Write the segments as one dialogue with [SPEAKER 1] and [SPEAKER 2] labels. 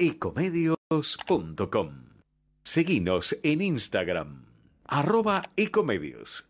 [SPEAKER 1] ecomedios.com. Seguinos en Instagram, arroba ecomedios.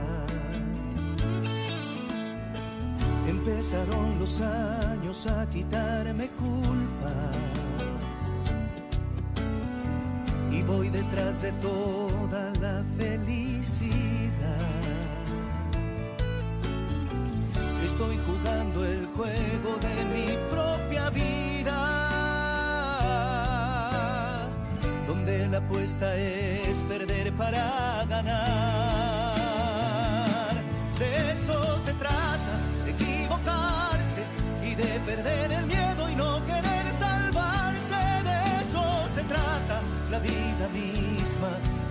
[SPEAKER 2] Empezaron los años a quitarme culpas y voy detrás de toda la felicidad. Estoy jugando el juego de mi propia vida, donde la apuesta es perder para ganar.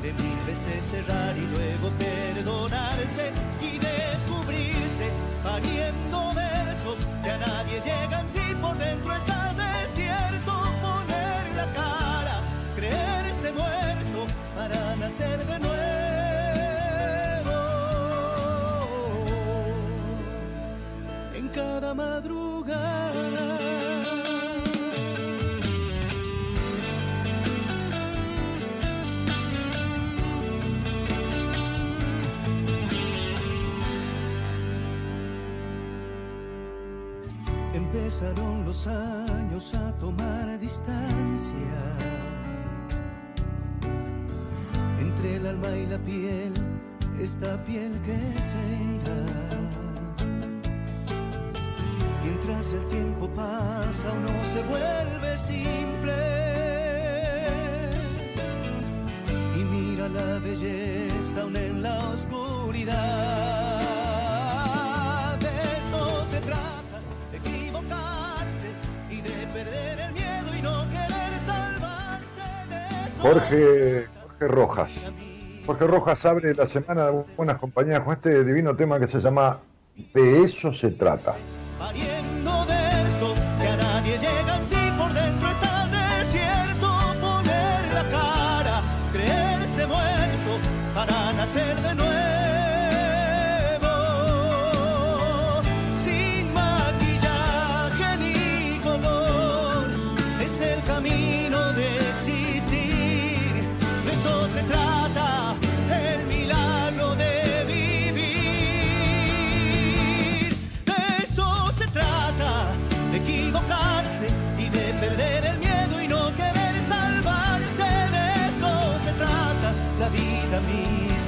[SPEAKER 2] De mil veces cerrar y luego perdonarse y descubrirse, pariendo versos que a nadie llegan si por dentro está desierto, poner la cara, creerse muerto para nacer de nuevo. En cada madrugada. Años a tomar distancia entre el alma y la piel, esta piel que se irá. Mientras el tiempo pasa, uno se vuelve simple y mira la belleza aún en la oscuridad.
[SPEAKER 3] Jorge, Rojas. Jorge Rojas abre la semana de buenas compañías con este divino tema que se llama De eso se trata.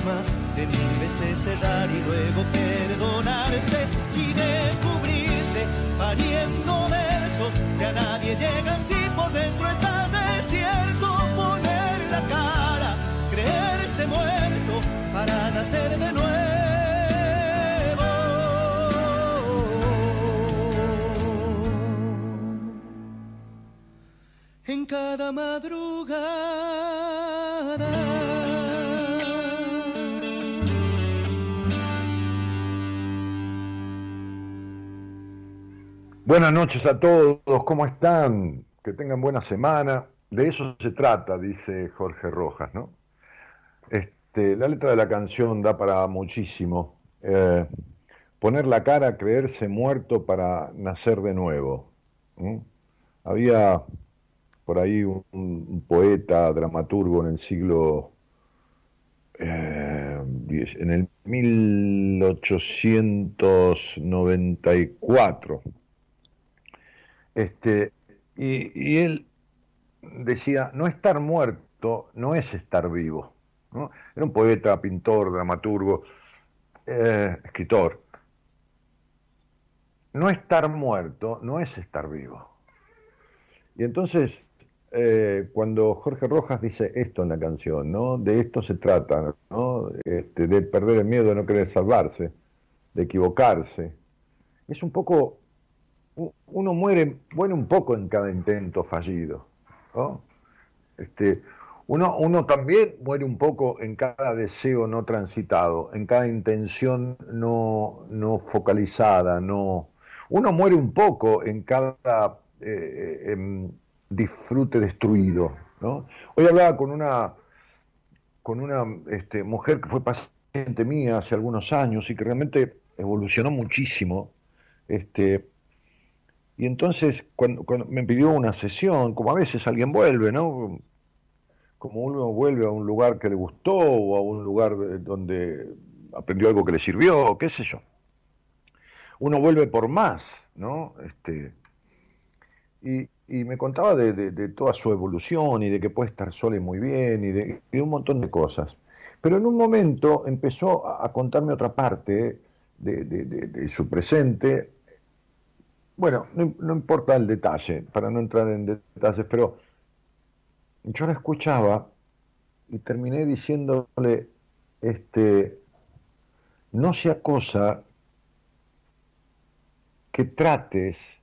[SPEAKER 2] Misma, de mil veces cerrar y luego perdonarse y descubrirse, pariendo versos que a nadie llegan si por dentro está desierto. Poner la cara, creerse muerto para nacer de nuevo. En cada madrugada.
[SPEAKER 3] Buenas noches a todos, ¿cómo están? Que tengan buena semana. De eso se trata, dice Jorge Rojas, ¿no? Este, la letra de la canción da para muchísimo. Eh, poner la cara, creerse muerto para nacer de nuevo. Había por ahí un, poeta, dramaturgo en el siglo, eh, en el 1894, este, y, él decía, no estar muerto no es estar vivo. Era un poeta, pintor, dramaturgo, eh, escritor. No estar muerto no es estar vivo. Y entonces, eh, cuando Jorge Rojas dice esto en la canción, ¿no? De esto se trata, ¿no? Este, de perder el miedo de no querer salvarse, de equivocarse. Es un poco, uno muere, muere un poco en cada intento fallido. Este, uno, uno también muere un poco en cada deseo no transitado, en cada intención no, no focalizada, no... Uno muere un poco en cada eh, disfrute destruido. ¿no? Hoy hablaba con una, con una este, mujer que fue paciente mía hace algunos años y que realmente evolucionó muchísimo. Este, y entonces, cuando, me pidió una sesión, como a veces alguien vuelve, ¿no? Como uno vuelve a un lugar que le gustó o a un lugar donde aprendió algo que le sirvió, qué sé yo. Uno vuelve por más, ¿no? Este, y, me contaba de, toda su evolución y de que puede estar sola y muy bien y de, un montón de cosas. Pero en un momento empezó a, contarme otra parte de, su presente. Bueno, no, importa el detalle, para no entrar en detalles, pero yo la escuchaba y terminé diciéndole, este, no sea cosa que trates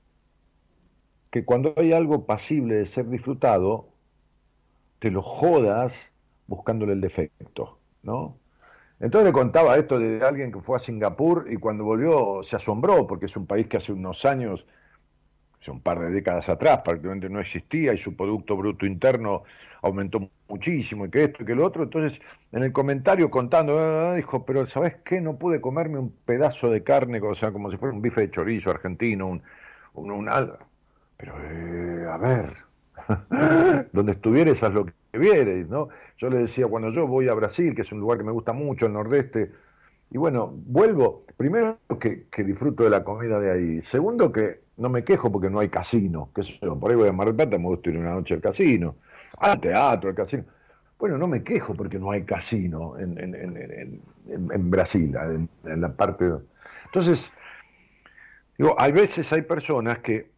[SPEAKER 3] que cuando hay algo pasible de ser disfrutado, te lo jodas buscándole el defecto, ¿no? Entonces le contaba esto de alguien que fue a Singapur y cuando volvió se asombró porque es un país que hace unos años, hace un par de décadas atrás prácticamente no existía y su Producto Bruto Interno aumentó muchísimo y que esto y que lo otro. Entonces en el comentario contando, ah, dijo, pero ¿sabes qué? No pude comerme un pedazo de carne, o sea, como si fuera un bife de chorizo argentino, un, un, un pero, eh, a ver, donde estuvieres haz lo vieres, ¿no? Yo le decía, cuando yo voy a Brasil, que es un lugar que me gusta mucho, el nordeste, y bueno, vuelvo, primero que, disfruto de la comida de ahí, segundo que no me quejo porque no hay casino, que yo, por ahí voy a Mar del Plata, me gusta ir una noche al casino, al teatro, al casino. Bueno, no me quejo porque no hay casino en, en Brasil, en, la parte... Entonces, digo, hay veces hay personas que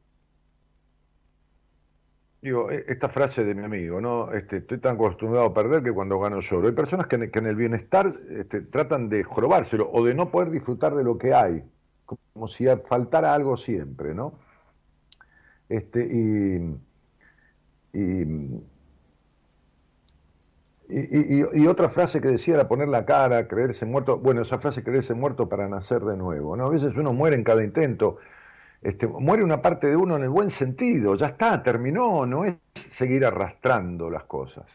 [SPEAKER 3] Digo, e, esta frase de mi amigo, ¿no? Este, estoy tan acostumbrado a perder que cuando gano lloro. Hay personas que en, el bienestar este, tratan de jorobárselo o de no poder disfrutar de lo que hay, como si faltara algo siempre, ¿no? Este, y, y, otra frase que decía era poner la cara, creerse muerto. Bueno, esa frase, creerse muerto para nacer de nuevo, ¿no? A veces uno muere en cada intento este, muere una parte de uno en el buen sentido, ya está, terminó, no es seguir arrastrando las cosas,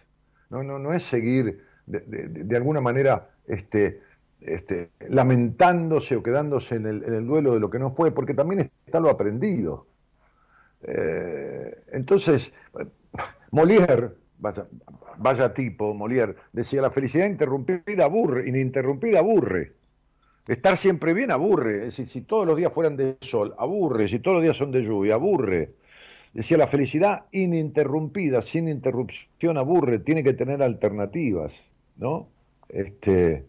[SPEAKER 3] no, no, no es seguir de, alguna manera este, este, lamentándose o quedándose en el, duelo de lo que no fue, porque también está lo aprendido. Eh, entonces, Molière, vaya, vaya tipo, Molière, decía, la felicidad interrumpida aburre, ininterrumpida aburre. Estar siempre bien aburre, es decir, si todos los días fueran de sol, aburre, si todos los días son de lluvia, aburre. Decía, la felicidad ininterrumpida, sin interrupción, aburre, tiene que tener alternativas, ¿no? Este,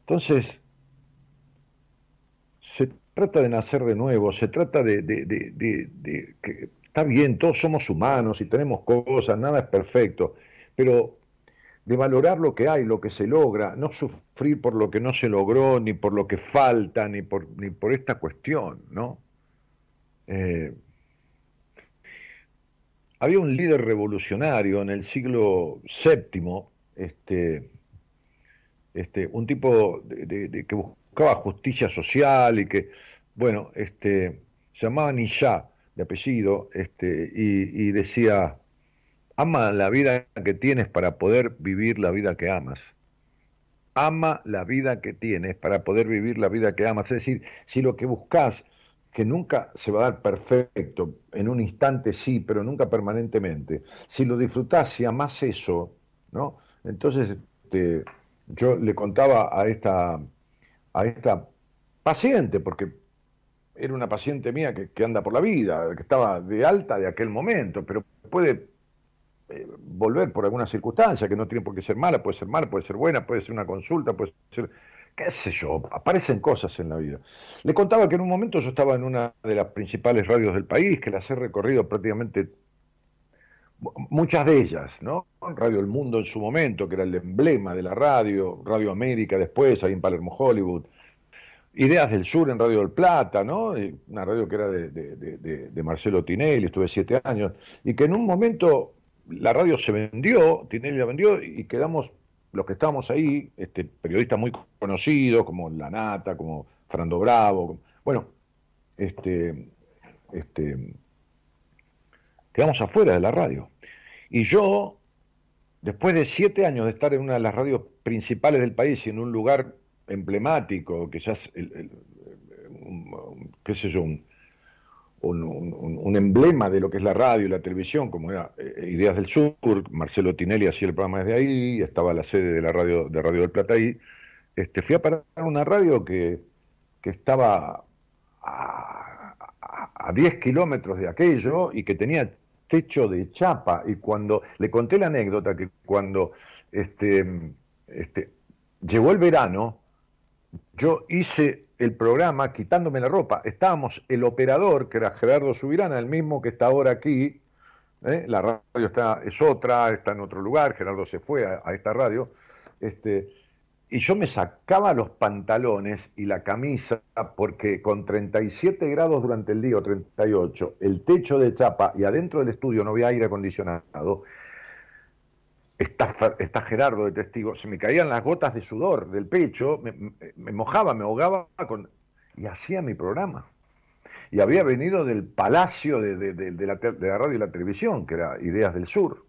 [SPEAKER 3] entonces, se trata de nacer de nuevo, se trata de, de que está bien, todos somos humanos y tenemos cosas, nada es perfecto, pero de valorar lo que hay, lo que se logra, no sufrir por lo que no se logró, ni por lo que falta, ni por, ni por esta cuestión, ¿no? Eh, había un líder revolucionario en el siglo VII, este, este, un tipo de, que buscaba justicia social y que, bueno, este, se llamaba Nisha, de apellido, este, y decía, Ama la vida que tienes para poder vivir la vida que amas. Ama la vida que tienes para poder vivir la vida que amas. Es decir, si lo que buscas que nunca se va a dar perfecto, en un instante sí, pero nunca permanentemente. Si lo disfrutás, si amás eso, ¿no? Entonces, este, yo le contaba a esta, a esta paciente, porque era una paciente mía que, que, anda por la vida, que estaba de alta de aquel momento, pero puede eh, volver por alguna circunstancia, que no tiene por qué ser mala, puede ser mala, puede ser buena, puede ser una consulta, puede ser qué sé yo, aparecen cosas en la vida. Le contaba que en un momento yo estaba en una de las principales radios del país, que las he recorrido prácticamente muchas de ellas, ¿no? Radio El Mundo en su momento, que era el emblema de la radio, Radio América después, ahí en Palermo, Hollywood. Ideas del Sur en Radio del Plata, ¿no? Una radio que era de, de Marcelo Tinelli, estuve siete años, y que en un momento la radio se vendió, Tinelli la vendió, y quedamos los que estábamos ahí, este, periodistas muy conocidos, como La Nata, como Fernando Bravo, bueno, este, este, quedamos afuera de la radio. Y yo, después de siete años de estar en una de las radios principales del país y en un lugar emblemático, que ya es, el, qué sé yo, un, un, emblema de lo que es la radio y la televisión, como era eh, Ideas del Sur, Marcelo Tinelli hacía el programa desde ahí, estaba la sede de la radio de Radio del Plata ahí, este, fui a parar una radio que, que estaba a, a, 10 kilómetros de aquello y que tenía techo de chapa, y cuando le conté la anécdota que cuando este, este, llegó el verano, yo hice el programa quitándome la ropa. Estábamos el operador, que era Gerardo Subirana, el mismo que está ahora aquí. ¿eh? La radio está, es otra, está en otro lugar. Gerardo se fue a, esta radio. Este, y yo me sacaba los pantalones y la camisa porque con 37 grados durante el día o 38, el techo de chapa y adentro del estudio no había aire acondicionado, está, Gerardo de testigo, se me caían las gotas de sudor del pecho, me, mojaba, me ahogaba con, y hacía mi programa. Y había venido del palacio de, la, radio y la televisión, que era Ideas del Sur.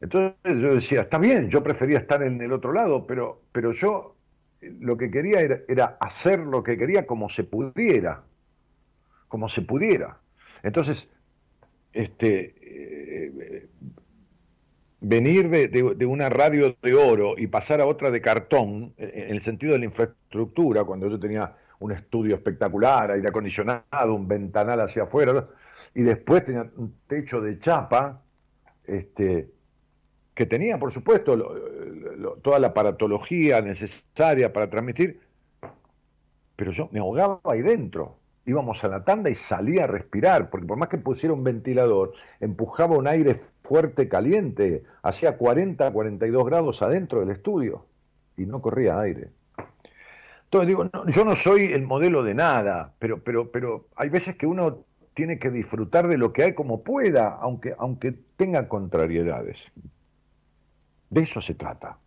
[SPEAKER 3] Entonces yo decía, está bien, yo prefería estar en el otro lado, pero, pero yo lo que quería era, hacer lo que quería como se pudiera, como se pudiera. Entonces, este, eh, venir de, una radio de oro y pasar a otra de cartón, en el sentido de la infraestructura, cuando yo tenía un estudio espectacular, aire acondicionado, un ventanal hacia afuera, y después tenía un techo de chapa, este, que tenía, por supuesto, toda la aparatología necesaria para transmitir, pero yo me ahogaba ahí dentro. Íbamos a la tanda y salía a respirar, porque por más que pusiera un ventilador, empujaba un aire fuerte, caliente, hacía 40, 42 grados adentro del estudio y no corría aire. Entonces digo, yo no soy el modelo de nada, pero, pero, pero hay veces que uno tiene que disfrutar de lo que hay como pueda, aunque, aunque tenga contrariedades. De eso se trata.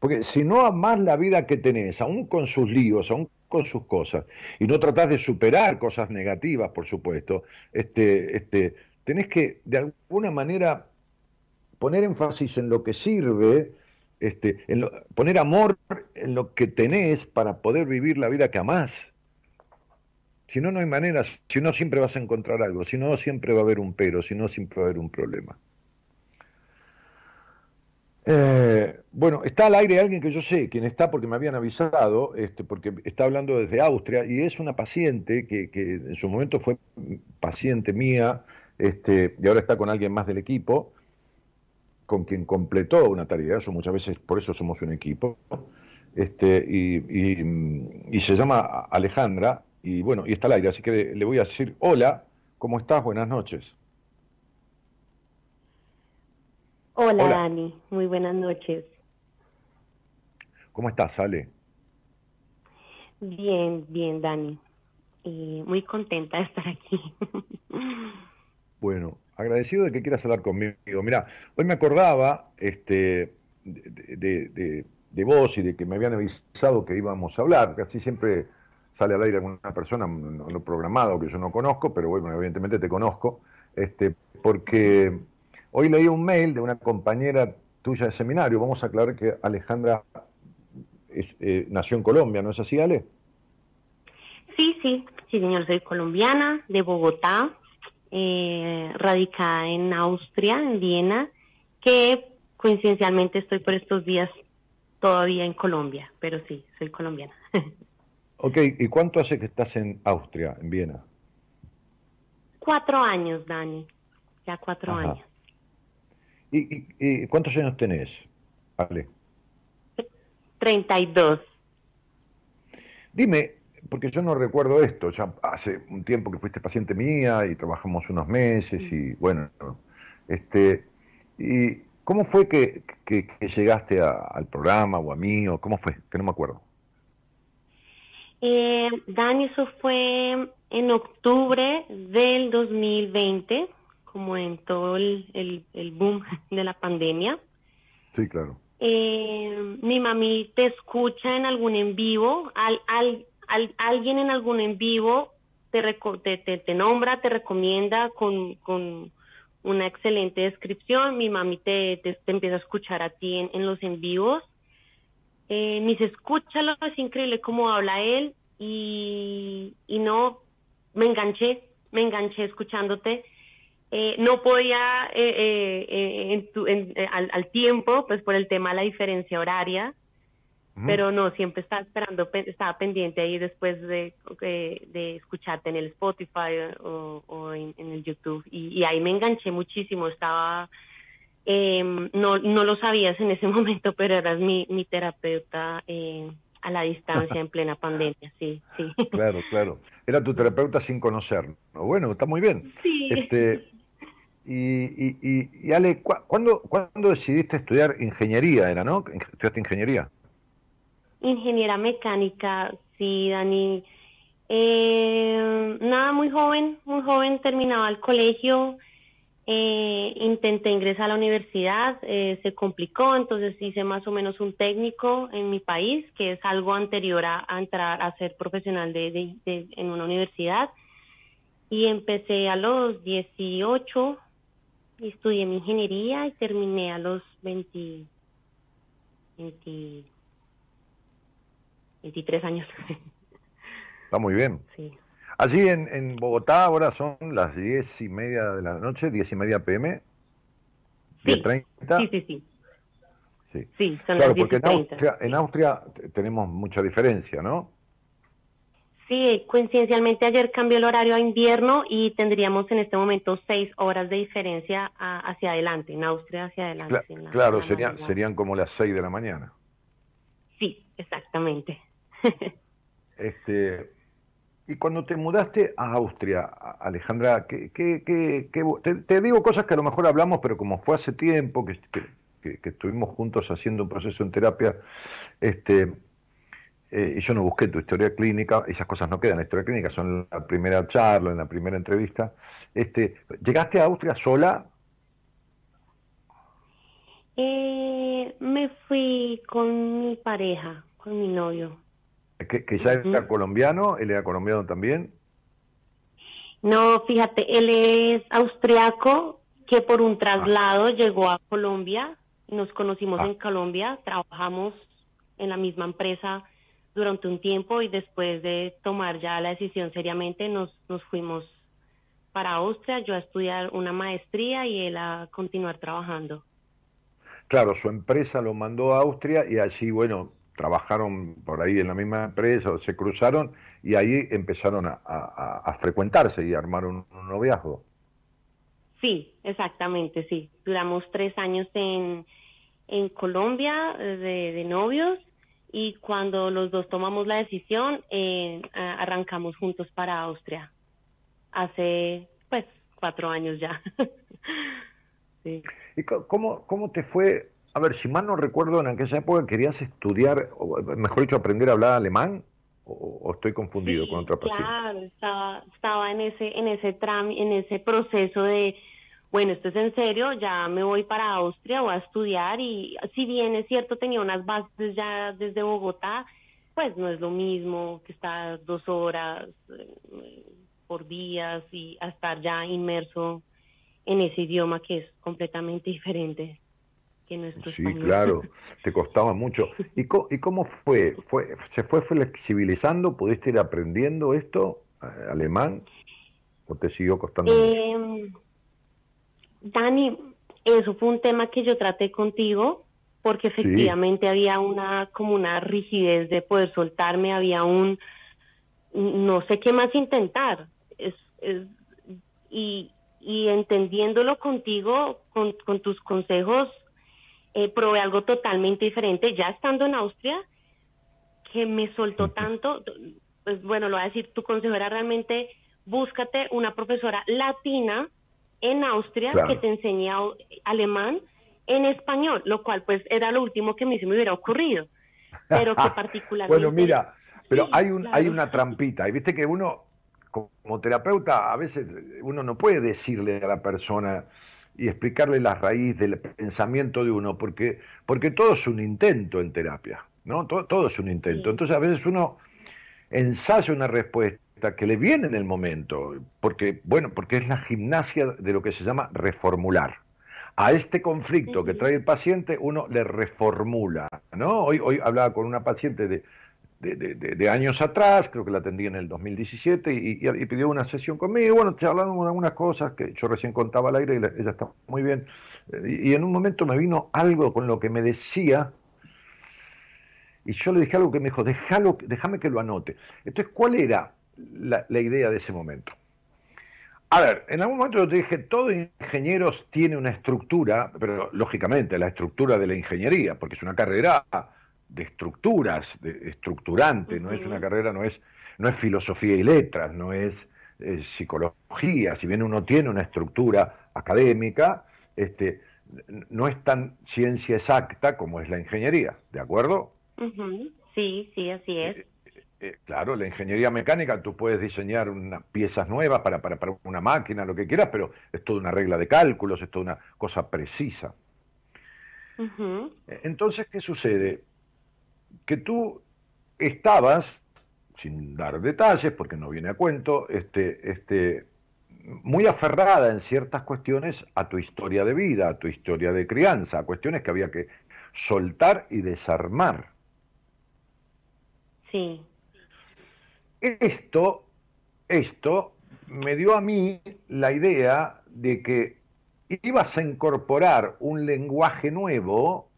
[SPEAKER 3] Porque si no amás la vida que tenés, aún con sus líos, aún con sus cosas, y no tratás de superar cosas negativas, por supuesto, este, este, tenés que, de alguna manera, poner énfasis en lo que sirve, este, poner amor en lo que tenés para poder vivir la vida que amás. Si no, no hay manera, si no, siempre vas a encontrar algo, si no, siempre va a haber un pero, si no, siempre va a haber un problema. Eh, bueno, está al aire alguien que yo sé, quien está porque me habían avisado, este, porque está hablando desde Austria, y es una paciente que en su momento fue paciente mía, este, y ahora está con alguien más del equipo, con quien completó una tarea, eso muchas veces por eso somos un equipo, este, y, se llama Alejandra, y bueno, y está al aire, así que le, voy a decir, hola, ¿cómo estás? Buenas noches.
[SPEAKER 4] Hola, Dani, muy buenas noches.
[SPEAKER 3] ¿Cómo estás, Ale?
[SPEAKER 4] Bien, bien, Dani. muy contenta de estar aquí.
[SPEAKER 3] Bueno, agradecido de que quieras hablar conmigo. Mira, hoy me acordaba este, de, vos y de que me habían avisado que íbamos a hablar, casi siempre sale al aire alguna persona no, no, programado que yo no conozco, pero bueno, evidentemente te conozco, este, porque hoy leí un mail de una compañera tuya de seminario, vamos a aclarar que Alejandra eh, nació en Colombia, ¿no es así, Ale?
[SPEAKER 4] Sí, sí, sí, señor, soy colombiana, de Bogotá, eh, radicada en Austria, en Viena, que coincidencialmente estoy por estos días todavía en Colombia, pero sí, soy colombiana.
[SPEAKER 3] ok, ¿y cuánto hace que estás en Austria, en Viena?
[SPEAKER 4] Cuatro años, Dani, ya cuatro años.
[SPEAKER 3] ¿Y, y, cuántos años tenés, Ale?
[SPEAKER 4] 32.
[SPEAKER 3] Dime, porque yo no recuerdo esto, ya hace un tiempo que fuiste paciente mía y trabajamos unos meses y bueno, este, y ¿cómo fue que, llegaste al programa o a mí o cómo fue? Que no me acuerdo.
[SPEAKER 4] Eh, Dani, eso fue en octubre del 2020, como en todo el, el boom de la pandemia.
[SPEAKER 3] Sí, claro.
[SPEAKER 4] Eh, mi mami te escucha en algún en vivo, al, al, alguien en algún en vivo te, te, te, nombra, te recomienda con, con, una excelente descripción, mi mami te, te, empieza a escuchar a ti en, en los en vivos. Eh, mis escúchalo, es increíble cómo habla él y, y no, me enganché, me enganché escuchándote eh, no podía eh, eh, al, tiempo, pues por el tema de la diferencia horaria, pero no, siempre estaba esperando, estaba pendiente ahí después de, de escucharte en el Spotify o, en, el YouTube y, ahí me enganché muchísimo, estaba... Em, no, no lo sabías en ese momento, pero eras mi, mi terapeuta a la distancia en plena pandemia, sí, sí.
[SPEAKER 3] Claro, claro. Era tu terapeuta sin conocer. Bueno, está muy bien.
[SPEAKER 4] Sí.
[SPEAKER 3] Este, y, y, y, Ale, ¿cuándo, ¿cuándo decidiste estudiar ingeniería? Era, ¿no? ¿Estudiaste ingeniería?
[SPEAKER 4] Ingeniera mecánica, sí, Dani. Eh, nada, muy joven, muy joven, terminaba el colegio, eh, intenté ingresar a la universidad, eh, se complicó, entonces hice más o menos un técnico en mi país, que es algo anterior a, entrar a ser profesional de, en una universidad. Y empecé a los 18, estudié mi ingeniería y terminé a los 20, 23 años.
[SPEAKER 3] Está muy bien.
[SPEAKER 4] Sí.
[SPEAKER 3] Allí en, en Bogotá ahora son las diez y media de la noche, diez y media pm.
[SPEAKER 4] Sí, sí, sí,
[SPEAKER 3] sí.
[SPEAKER 4] Sí, son las
[SPEAKER 3] porque en Austria, en Austria tenemos mucha diferencia, ¿no?
[SPEAKER 4] Sí, coincidencialmente ayer cambió el horario a invierno y tendríamos en este momento seis horas de diferencia hacia adelante, en Austria hacia adelante.
[SPEAKER 3] claro, serían, serían como las seis de la mañana.
[SPEAKER 4] Sí, exactamente.
[SPEAKER 3] Este, y cuando te mudaste a Austria, Alejandra, ¿qué, qué, qué, te, digo cosas que a lo mejor hablamos, pero como fue hace tiempo que, que estuvimos juntos haciendo un proceso en terapia, este, eh, y yo no busqué tu historia clínica, esas cosas no quedan en la historia clínica, son en la primera charla, en la primera entrevista. Este, ¿Llegaste a Austria sola?
[SPEAKER 4] Eh, me fui con mi pareja, con mi novio.
[SPEAKER 3] ¿Que, ya era colombiano? ¿Él era colombiano también?
[SPEAKER 4] No, fíjate, él es austriaco que por un traslado llegó a Colombia, nos conocimos ah. en Colombia, trabajamos en la misma empresa durante un tiempo y después de tomar ya la decisión seriamente nos, nos fuimos para Austria, yo a estudiar una maestría y él a continuar trabajando.
[SPEAKER 3] Claro, su empresa lo mandó a Austria y allí, bueno, trabajaron por ahí en la misma empresa, se cruzaron y ahí empezaron a, frecuentarse y armaron un noviazgo.
[SPEAKER 4] Sí, exactamente, sí. Duramos tres años en, en Colombia de, de novios y cuando los dos tomamos la decisión, eh, arrancamos juntos para Austria. Hace, pues, cuatro años ya.
[SPEAKER 3] sí. ¿Y cómo, cómo te fue? A ver, si mal no recuerdo, en aquella época querías estudiar, o mejor dicho, aprender a hablar alemán, o, estoy confundido con otra persona.
[SPEAKER 4] Claro, estaba, estaba en ese, en ese tram, en ese proceso de bueno, esto es en serio, ya me voy para Austria, voy a estudiar y si bien es cierto tenía unas bases ya desde Bogotá, pues no es lo mismo que estar dos horas eh, por días y estar ya inmerso en ese idioma que es completamente diferente. Que nuestro
[SPEAKER 3] Sí, claro, te costaba mucho. ¿Y, ¿Y cómo fue? fue? ¿Se fue flexibilizando? ¿Pudiste ir aprendiendo esto, eh, alemán? ¿O te siguió costando
[SPEAKER 4] eh, Dani, eso fue un tema que yo traté contigo porque efectivamente había una como una rigidez de poder soltarme, había un no sé qué más intentar. Es, y, y entendiéndolo contigo, con, con tus consejos, eh, probé algo totalmente diferente. Ya estando en Austria, que me soltó tanto, pues bueno, lo voy a decir, tu consejo era realmente búscate una profesora latina en Austria que te enseñe alemán en español, lo cual pues era lo último que a mí se me hubiera ocurrido, pero que particularmente...
[SPEAKER 3] bueno, mira, pero hay, un, hay una trampita, y viste que uno, como terapeuta, a veces uno no puede decirle a la persona y explicarle la raíz del pensamiento de uno, porque, porque todo es un intento en terapia, ¿no? Todo, todo es un intento. Entonces a veces uno ensaya una respuesta que le viene en el momento, porque, bueno, porque es la gimnasia de lo que se llama reformular. A este conflicto que trae el paciente uno le reformula, ¿no? Hoy, hoy hablaba con una paciente de, de, años atrás, creo que la atendí en el 2017, y, pidió una sesión conmigo. Bueno, charlamos de algunas cosas que yo recién contaba al aire y ella está muy bien. Y, en un momento me vino algo con lo que me decía, y yo le dije algo que me dijo, déjame que lo anote. Entonces, ¿cuál era la, la idea de ese momento? A ver, en algún momento yo te dije, todo ingeniero tiene una estructura, pero lógicamente la estructura de la ingeniería, porque es una carrera de estructuras, de estructurante, no es una carrera, no es, no es filosofía y letras, no es eh, psicología, si bien uno tiene una estructura académica, este, no es tan ciencia exacta como es la ingeniería, ¿de acuerdo?
[SPEAKER 4] Sí, sí, así es. Eh,
[SPEAKER 3] eh, claro, la ingeniería mecánica, tú puedes diseñar unas piezas nuevas para, para, para, una máquina, lo que quieras, pero es toda una regla de cálculos, es toda una cosa precisa. Entonces, ¿qué sucede? Que tú estabas, sin dar detalles, porque no viene a cuento, este, este, muy aferrada en ciertas cuestiones a tu historia de vida, a tu historia de crianza, a cuestiones que había que soltar y desarmar.
[SPEAKER 4] Sí.
[SPEAKER 3] Esto, esto me dio a mí la idea de que ibas a incorporar un lenguaje nuevo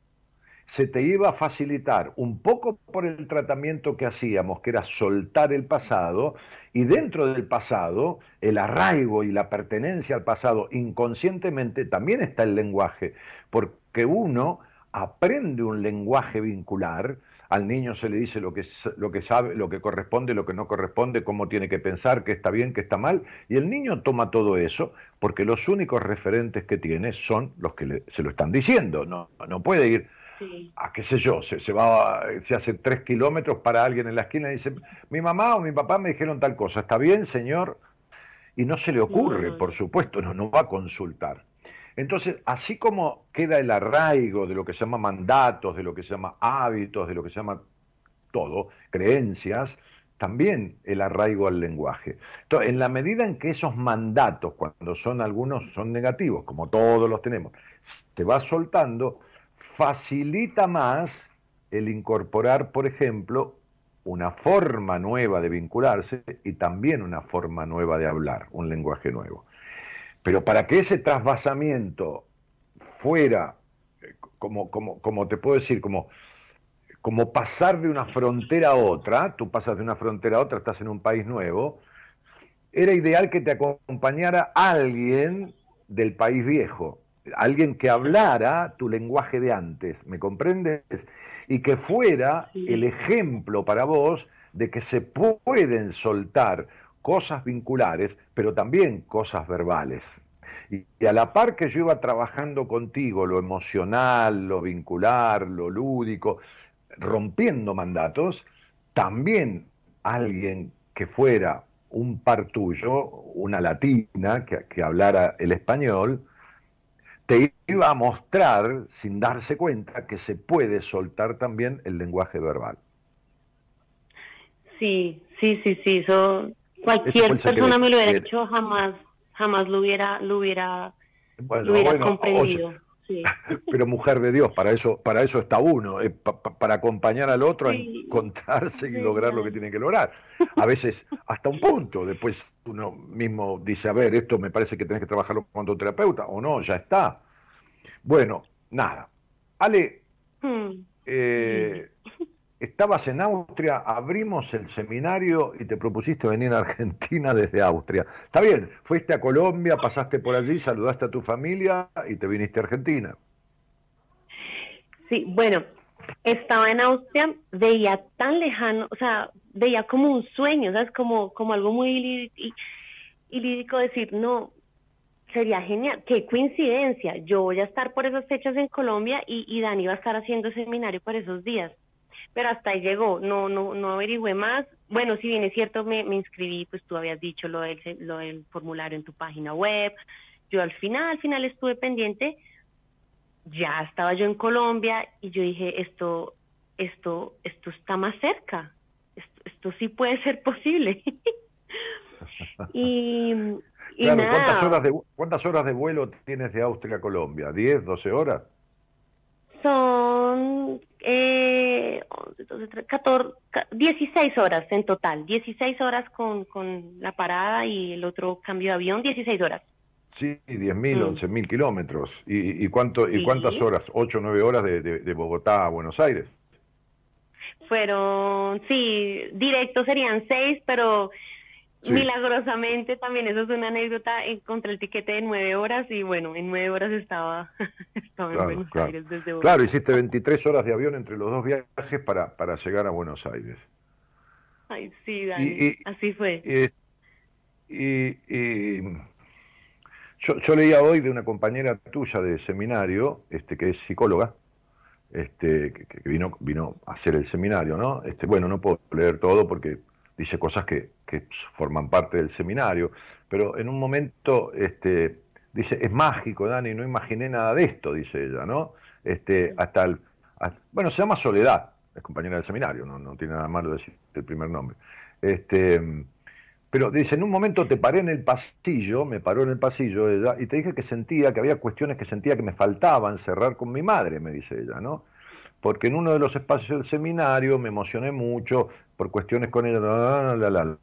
[SPEAKER 3] se te iba a facilitar un poco por el tratamiento que hacíamos, que era soltar el pasado, y dentro del pasado, el arraigo y la pertenencia al pasado, inconscientemente también está el lenguaje, porque uno aprende un lenguaje vincular, al niño se le dice lo que, lo que sabe, lo que corresponde, lo que no corresponde, cómo tiene que pensar, qué está bien, qué está mal, y el niño toma todo eso porque los únicos referentes que tiene son los que se lo están diciendo, no, no puede ir a qué sé yo, se, va, se hace tres kilómetros para alguien en la esquina y dice, mi mamá o mi papá me dijeron tal cosa, ¿está bien, señor? Y no se le ocurre, por supuesto, no, no va a consultar. Entonces, así como queda el arraigo de lo que se llama mandatos, de lo que se llama hábitos, de lo que se llama todo, creencias, también el arraigo al lenguaje. Entonces, en la medida en que esos mandatos, cuando son algunos, son negativos, como todos los tenemos, se va soltando, facilita más el incorporar, por ejemplo, una forma nueva de vincularse y también una forma nueva de hablar, un lenguaje nuevo. Pero para que ese trasvasamiento fuera, eh, como, como, como te puedo decir, como, como pasar de una frontera a otra, tú pasas de una frontera a otra, estás en un país nuevo, era ideal que te acompañara alguien del país viejo, alguien que hablara tu lenguaje de antes, ¿me comprendes? Y que fuera el ejemplo para vos de que se pueden soltar cosas vinculares, pero también cosas verbales. Y, a la par que yo iba trabajando contigo lo emocional, lo vincular, lo lúdico, rompiendo mandatos, también alguien que fuera un par tuyo, una latina que, que hablara el español, te iba a mostrar, sin darse cuenta, que se puede soltar también el lenguaje verbal.
[SPEAKER 4] Sí, sí, sí, sí, eso cualquier persona me lo hubiera hecho, jamás, jamás lo hubiera, lo hubiera, lo hubiera comprendido.
[SPEAKER 3] pero mujer de Dios, para eso, para eso está uno, eh, para acompañar al otro a encontrarse y lograr lo que tiene que lograr. A veces hasta un punto, después uno mismo dice, a ver, esto me parece que tenés que trabajarlo con tu terapeuta, o no, ya está. Bueno, nada. Ale, hmm. eh, estabas en Austria, abrimos el seminario y te propusiste venir a Argentina desde Austria. Está bien, fuiste a Colombia, pasaste por allí, saludaste a tu familia y te viniste a Argentina.
[SPEAKER 4] Sí, bueno, estaba en Austria, veía tan lejano, o sea, veía como un sueño, ¿sabes? Como, como algo muy lírico decir, no, sería genial, qué coincidencia, yo voy a estar por esas fechas en Colombia y, y Dani va a estar haciendo seminario por esos días pero hasta ahí llegó, no, no, no averigüé más. Bueno, si bien es cierto, me, me inscribí, pues tú habías dicho lo del, lo del formulario en tu página web. Yo al final, al final estuve pendiente, ya estaba yo en Colombia y yo dije, esto, esto, esto está más cerca, esto, sí puede ser posible. y,
[SPEAKER 3] ¿cuántas, horas de, ¿cuántas horas de vuelo tienes de Austria a Colombia? ¿10, 12 horas?
[SPEAKER 4] Son eh, 14, 16 horas en total, 16 horas con, con la parada y el otro cambio de avión, 16 horas.
[SPEAKER 3] Sí, 10.000, mm. 11.000 kilómetros. ¿Y, y, cuánto, ¿Y cuántas horas? ¿8 o 9 horas de, de, Bogotá a Buenos Aires?
[SPEAKER 4] Fueron, sí, directos serían 6, pero Milagrosamente también eso es una anécdota, encontré el tiquete de nueve horas y bueno, en nueve horas estaba, estaba en Buenos Aires desde
[SPEAKER 3] Bogotá. Claro, hiciste 23 horas de avión entre los dos viajes para, para llegar a Buenos Aires.
[SPEAKER 4] Ay, sí, Dani, así fue.
[SPEAKER 3] Y, yo, yo, leía hoy de una compañera tuya de seminario, este, que es psicóloga, este, que, que, vino, vino a hacer el seminario, ¿no? Este, bueno, no puedo leer todo porque dice cosas que, forman parte del seminario, pero en un momento este, dice, es mágico, Dani, no imaginé nada de esto, dice ella, ¿no? Este, hasta el, bueno, se llama Soledad, es compañera del seminario, no, no tiene nada malo decir el primer nombre. Este, pero dice, en un momento te paré en el pasillo, me paró en el pasillo ella, y te dije que sentía, que había cuestiones que sentía que me faltaban cerrar con mi madre, me dice ella, ¿no? Porque en uno de los espacios del seminario me emocioné mucho, por cuestiones con ella. La, la,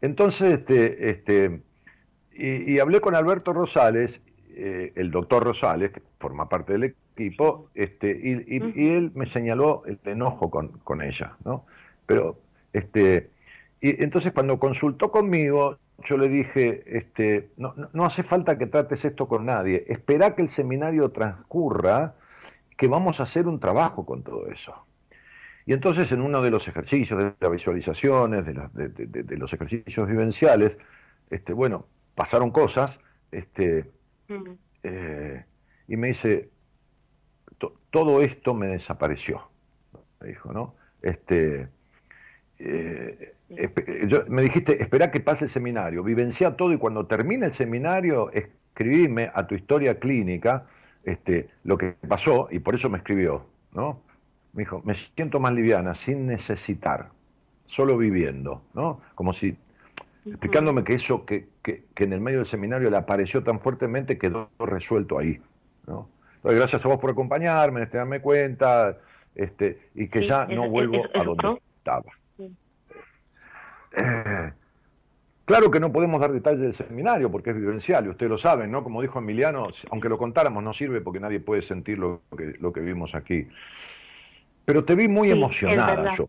[SPEAKER 3] Entonces, este, este, y, hablé con Alberto Rosales, eh, el doctor Rosales, que forma parte del equipo, este, y, él me señaló el enojo con, con, ella, ¿no? Pero, este, y entonces cuando consultó conmigo, yo le dije, este, no, no hace falta que trates esto con nadie, espera que el seminario transcurra, que vamos a hacer un trabajo con todo eso. Y entonces en uno de los ejercicios de las visualizaciones, de, los ejercicios vivenciales, este, bueno, pasaron cosas, este, eh, y me dice, todo esto me desapareció, me dijo, ¿no? Este, eh, me dijiste, espera que pase el seminario, vivencia todo y cuando termine el seminario, escribime a tu historia clínica este, lo que pasó, y por eso me escribió, ¿no? Me dijo, me siento más liviana, sin necesitar, solo viviendo, ¿no? Como si, explicándome que eso que, que, en el medio del seminario le apareció tan fuertemente quedó resuelto ahí, ¿no? Entonces, gracias a vos por acompañarme, este, darme cuenta, este, y que ya no vuelvo a donde estaba. Eh, claro que no podemos dar detalles del seminario porque es vivencial, y ustedes lo saben, ¿no? Como dijo Emiliano, aunque lo contáramos no sirve porque nadie puede sentir lo que, lo que vimos aquí. Pero te vi muy emocionada yo,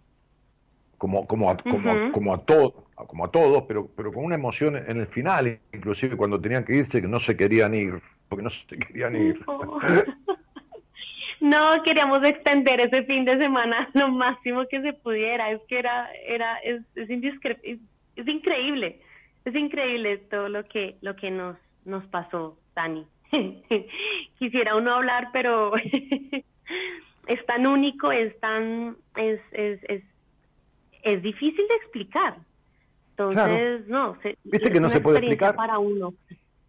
[SPEAKER 3] como, como, a, como, como, a todos, como a todos, pero, pero con una emoción en el final, inclusive cuando tenían que irse, que no se querían ir, porque no se querían ir.
[SPEAKER 4] No, queríamos extender ese fin de semana lo máximo que se pudiera. Es que era, era, es, es, es, increíble, es increíble todo lo que, lo que nos, nos pasó, Dani. Quisiera uno hablar, pero es tan único, es tan, es, es, es, es difícil de explicar. Entonces, no,
[SPEAKER 3] viste que no se puede explicar.
[SPEAKER 4] para uno.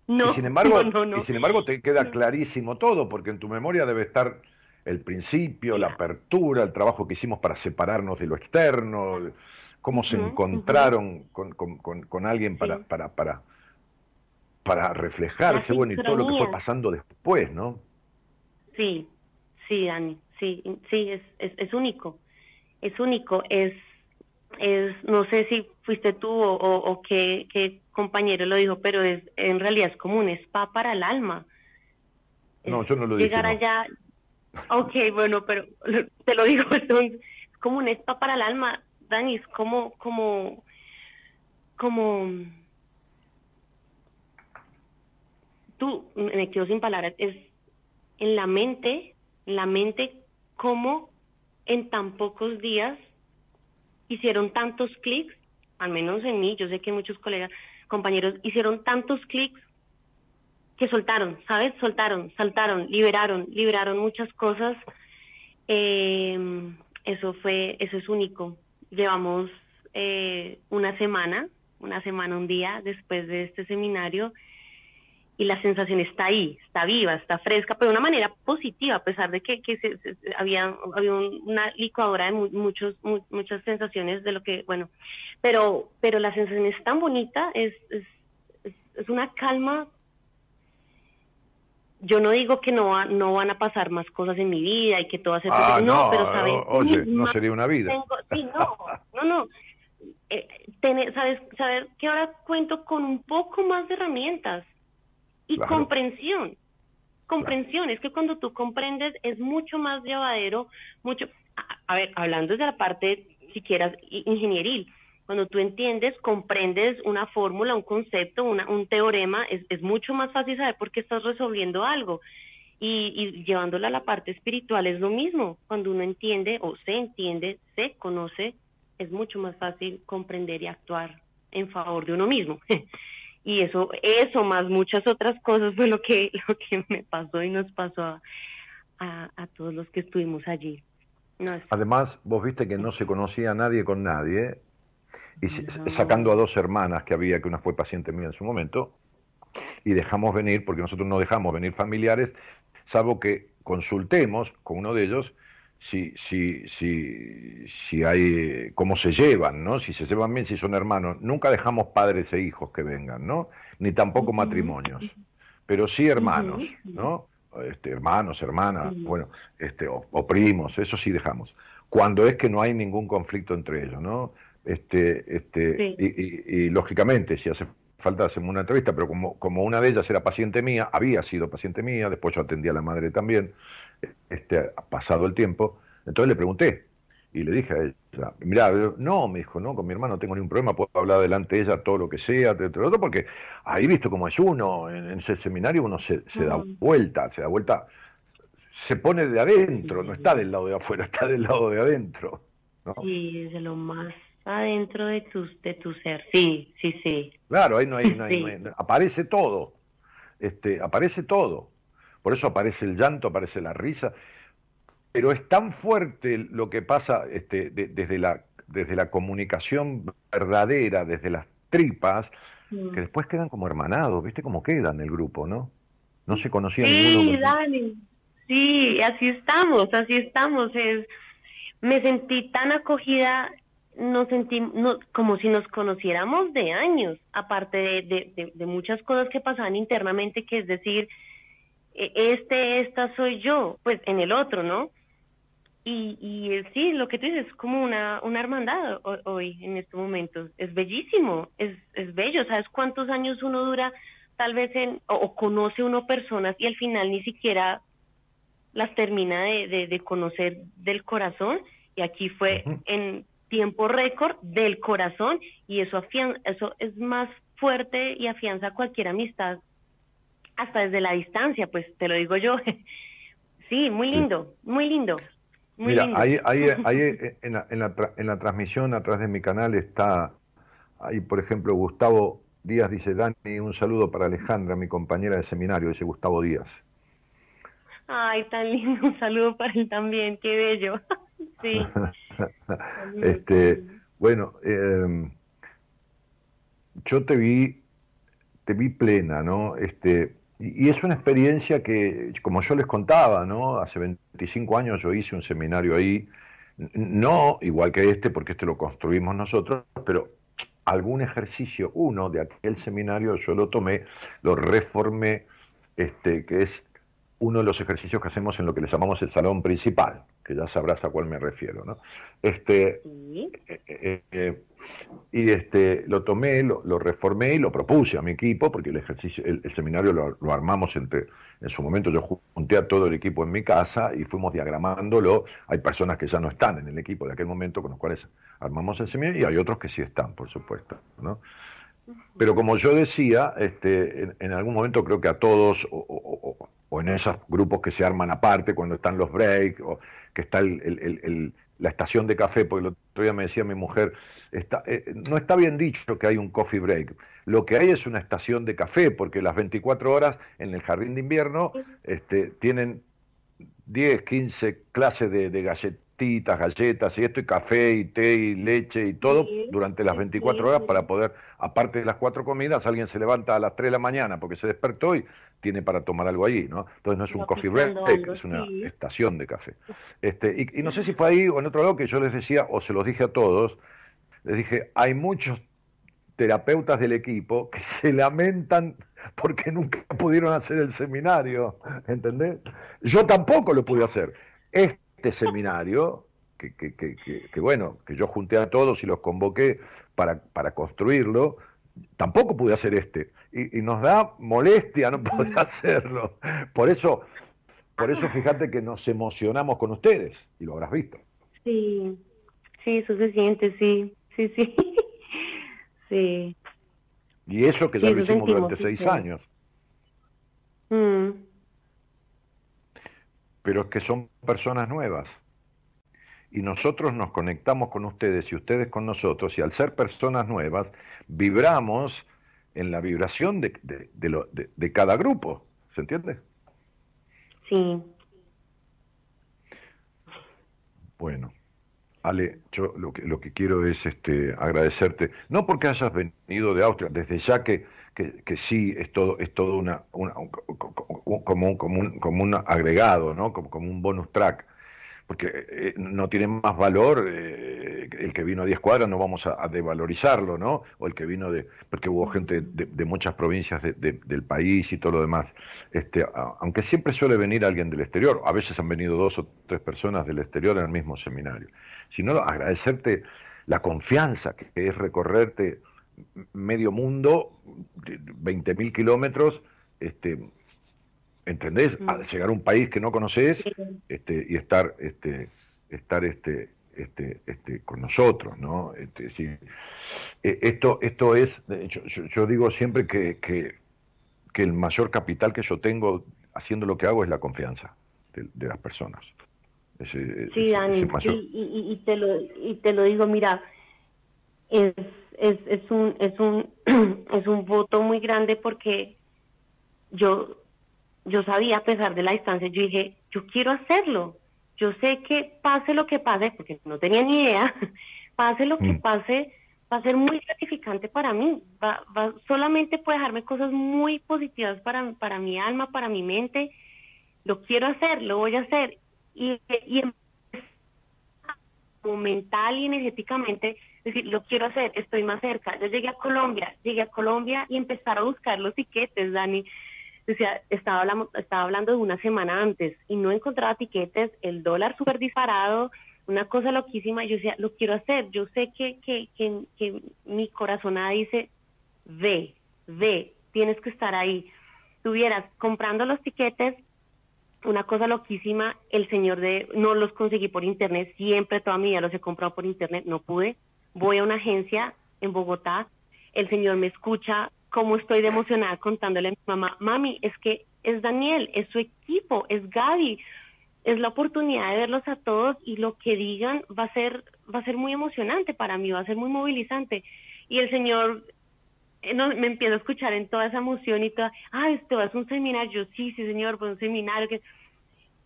[SPEAKER 3] No, y sin embargo, Y sin embargo te queda clarísimo todo, porque en tu memoria debe estar el principio, la apertura, el trabajo que hicimos para separarnos de lo externo, cómo se encontraron con, con, con, alguien para, para, para, para reflejarse, bueno, y todo lo que fue pasando después, ¿no?
[SPEAKER 4] Sí, sí, Dani, sí, sí, es, es, es único, es único, es, es, no sé si fuiste tú o, o, qué, qué, compañero lo dijo, pero es, en realidad es como un spa para el alma.
[SPEAKER 3] No, yo no lo dije.
[SPEAKER 4] Llegar allá, ok, bueno, pero te lo digo, es como un spa para el alma, Dani, es como, como, como, tú, me quedo sin palabras, es en la mente, en la mente, cómo en tan pocos días hicieron tantos clics, al menos en mí, yo sé que muchos colegas, compañeros, hicieron tantos clics que soltaron, ¿sabes? Soltaron, saltaron, liberaron, liberaron muchas cosas. Eh, eso fue, eso es único. Llevamos eh, una semana, una semana, un día después de este seminario y la sensación está ahí, está viva, está fresca, pero de una manera positiva, a pesar de que, había, había una licuadora de muchos, muchas sensaciones de lo que, bueno, pero, pero la sensación es tan bonita, es, es, es una calma. Yo no digo que no, no van a pasar más cosas en mi vida y que todo hace
[SPEAKER 3] ah, no, pero sabes, oye, no sería una vida.
[SPEAKER 4] sí, no, no, no. Eh, sabes, saber que ahora cuento con un poco más de herramientas y comprensión. Comprensión, es que cuando tú comprendes es mucho más llevadero, mucho, a, ver, hablando desde la parte, si quieras, ingenieril, cuando tú entiendes, comprendes una fórmula, un concepto, una, un teorema, es, es mucho más fácil saber por qué estás resolviendo algo. Y, y llevándola a la parte espiritual es lo mismo. Cuando uno entiende o se entiende, se conoce, es mucho más fácil comprender y actuar en favor de uno mismo. y eso, eso más muchas otras cosas fue lo que, lo que me pasó y nos pasó a, a, todos los que estuvimos allí.
[SPEAKER 3] Además, vos viste que no se conocía a nadie con nadie, y sacando a dos hermanas que había, que una fue paciente mía en su momento, y dejamos venir, porque nosotros no dejamos venir familiares, salvo que consultemos con uno de ellos si, si, si, si hay, cómo se llevan, ¿no? Si se llevan bien, si son hermanos. Nunca dejamos padres e hijos que vengan, ¿no? Ni tampoco matrimonios, pero sí hermanos, ¿no? Este, hermanos, hermanas, bueno, este, o, primos, eso sí dejamos. Cuando es que no hay ningún conflicto entre ellos, ¿no? Este, este, y, lógicamente, si hace falta hacemos una entrevista, pero como, como una de ellas era paciente mía, había sido paciente mía, después yo atendía a la madre también, este, pasado el tiempo, entonces le pregunté y le dije a ella, mira, no, me dijo, no, con mi hermano no tengo ningún problema, puedo hablar delante de ella todo lo que sea, todo otro, porque ahí visto como es uno, en, ese seminario uno se, da mm. vuelta, se da vuelta, se pone de adentro, no está del lado de afuera, está del lado de adentro. ¿no?
[SPEAKER 4] Sí, de lo más adentro de tu, de tu ser, sí, sí, sí.
[SPEAKER 3] Claro, ahí no hay, no hay, aparece todo, este, aparece todo. Por eso aparece el llanto, aparece la risa. Pero es tan fuerte lo que pasa este, desde, la, desde la comunicación verdadera, desde las tripas, que después quedan como hermanados, ¿viste cómo quedan el grupo, no? No se conocían
[SPEAKER 4] sí, ninguno. Dani. Sí, así estamos, así estamos. Es, me sentí tan acogida, nos sentí como si nos conociéramos de años, aparte de, de, muchas cosas que pasaban internamente, que es decir, este, esta soy yo, pues en el otro, ¿no? Y, y sí, lo que tú dices es como una, una hermandad hoy, en estos momentos. Es bellísimo, es, es bello. ¿Sabes cuántos años uno dura tal vez en, o, conoce uno personas y al final ni siquiera las termina de, de, conocer del corazón? Y aquí fue en tiempo récord del corazón y eso, afian, eso es más fuerte y afianza cualquier amistad hasta desde la distancia, pues te lo digo yo. sí, muy lindo, muy lindo.
[SPEAKER 3] Mira, ahí, ahí, ahí en, la, en, la, en la transmisión atrás de mi canal está, ahí por ejemplo Gustavo Díaz dice, Dani, un saludo para Alejandra, mi compañera de seminario, dice Gustavo Díaz.
[SPEAKER 4] Ay, tan lindo, un saludo para él también, qué bello. sí.
[SPEAKER 3] este, bueno, eh, yo te vi, te vi plena, ¿no? Este, y, es una experiencia que, como yo les contaba, ¿no? Hace 25 años yo hice un seminario ahí, no igual que este, porque este lo construimos nosotros, pero algún ejercicio, uno de aquel seminario, yo lo tomé, lo reformé, este, que es uno de los ejercicios que hacemos en lo que le llamamos el salón principal, que ya sabrás a cuál me refiero, ¿no? Este, eh, eh, y este, lo tomé, lo, reformé y lo propuse a mi equipo, porque el ejercicio, el, seminario lo, armamos entre, en su momento yo junté a todo el equipo en mi casa y fuimos diagramándolo. Hay personas que ya no están en el equipo de aquel momento con los cuales armamos el seminario y hay otros que sí están, por supuesto, ¿no? Pero como yo decía, este, en, algún momento creo que a todos, o, en esos grupos que se arman aparte, cuando están los breaks, o que está la estación de café, porque el otro día me decía mi mujer, está, eh, no está bien dicho que hay un coffee break, lo que hay es una estación de café, porque las 24 horas en el jardín de invierno este, tienen 10, 15 clases de, de galletas y esto, y café y té y leche y todo durante las 24 horas para poder, aparte de las cuatro comidas, alguien se levanta a las 3 de la mañana porque se despertó y tiene para tomar algo allí, ¿no? Entonces no es un coffee break, es una estación de café. Este, y, no sé si fue ahí o en otro lado que yo les decía, o se los dije a todos, les dije, hay muchos terapeutas del equipo que se lamentan porque nunca pudieron hacer el seminario, ¿entendés? Yo tampoco lo pude hacer. Este seminario, que, que, que, que, bueno, que yo junté a todos y los convoqué para, para construirlo, tampoco pude hacer este. Y, nos da molestia no poder hacerlo. Por eso, por eso fíjate que nos emocionamos con ustedes, y lo habrás visto.
[SPEAKER 4] Sí, sí, eso se siente, sí, sí, sí. sí.
[SPEAKER 3] Y eso que ya lo hicimos durante seis años. Mm pero es que son personas nuevas. Y nosotros nos conectamos con ustedes y ustedes con nosotros, y al ser personas nuevas, vibramos en la vibración de, de, cada grupo. ¿Se entiende?
[SPEAKER 4] Sí.
[SPEAKER 3] Bueno, Ale, yo lo que, lo que quiero es este, agradecerte, no porque hayas venido de Austria, desde ya que que, sí es todo, es todo una, una como, un, como, un, como un agregado, ¿no? como, como un bonus track porque eh, no tiene más valor eh, el que vino a 10 cuadras, no vamos a, devalorizarlo, ¿no? O el que vino de, porque hubo gente de, muchas provincias del país y todo lo demás. Este, aunque siempre suele venir alguien del exterior, a veces han venido dos o tres personas del exterior en el mismo seminario. Sino agradecerte la confianza que es recorrerte medio mundo, 20.000 kilómetros, este, ¿entendés? Al llegar a un país que no conoces este, y estar, este, estar este, este, este, con nosotros, ¿no? Este, sí. E, esto, esto es, yo, yo, digo siempre que, que, el mayor capital que yo tengo haciendo lo que hago es la confianza de, las personas.
[SPEAKER 4] sí, Dani, y, y, te lo, y te lo digo, mira, es es, es, un, es, un, es un voto muy grande porque yo, yo sabía, a pesar de la distancia, yo dije, yo quiero hacerlo. Yo sé que pase lo que pase, porque no tenía ni idea, pase lo que mm. pase, va a ser muy gratificante para mí. Va, va, solamente puede dejarme cosas muy positivas para, para mi alma, para mi mente. Lo quiero hacer, lo voy a hacer. Y, y mental y energéticamente decir, lo quiero hacer, estoy más cerca. Yo llegué a Colombia, llegué a Colombia y empezar a buscar los tiquetes, Dani. Decía, estaba hablando, estaba hablando de una semana antes y no encontraba tiquetes, el dólar súper disparado, una cosa loquísima. Yo decía, lo quiero hacer. Yo sé que, que, que, que mi corazonada dice, ve, ve, tienes que estar ahí. Tuvieras comprando los tiquetes, una cosa loquísima, el señor de, no los conseguí por internet, siempre toda mi vida los he comprado por internet, no pude, voy a una agencia en Bogotá, el señor me escucha, cómo estoy de emocionada contándole a mi mamá, mami, es que es Daniel, es su equipo, es Gaby, es la oportunidad de verlos a todos y lo que digan va a ser, va a ser muy emocionante para mí, va a ser muy movilizante. Y el señor eh, me empieza a escuchar en toda esa emoción y toda, ah, esto es un seminario, sí, sí señor, pues un seminario que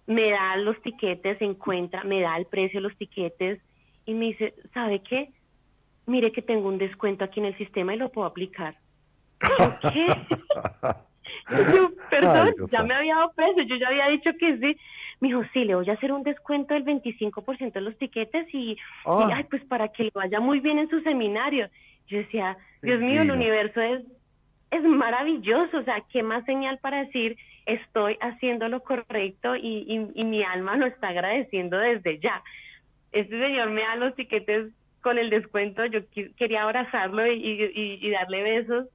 [SPEAKER 4] me da los tiquetes, se encuentra, me da el precio de los tiquetes y me dice, ¿sabe qué? Mire que tengo un descuento aquí en el sistema y lo puedo aplicar. ¿Qué? perdón, ya me había dado yo ya había dicho que sí. Me dijo, sí, le voy a hacer un descuento del 25% de los tiquetes y, y, ah. ay, pues para que le vaya muy bien en su seminario. Yo decía, Dios mío, el universo es, es maravilloso, o sea, ¿qué más señal para decir estoy haciendo lo correcto y, y, mi alma lo está agradeciendo desde ya. Este señor me da los tiquetes con el descuento, yo quería abrazarlo y, y darle besos.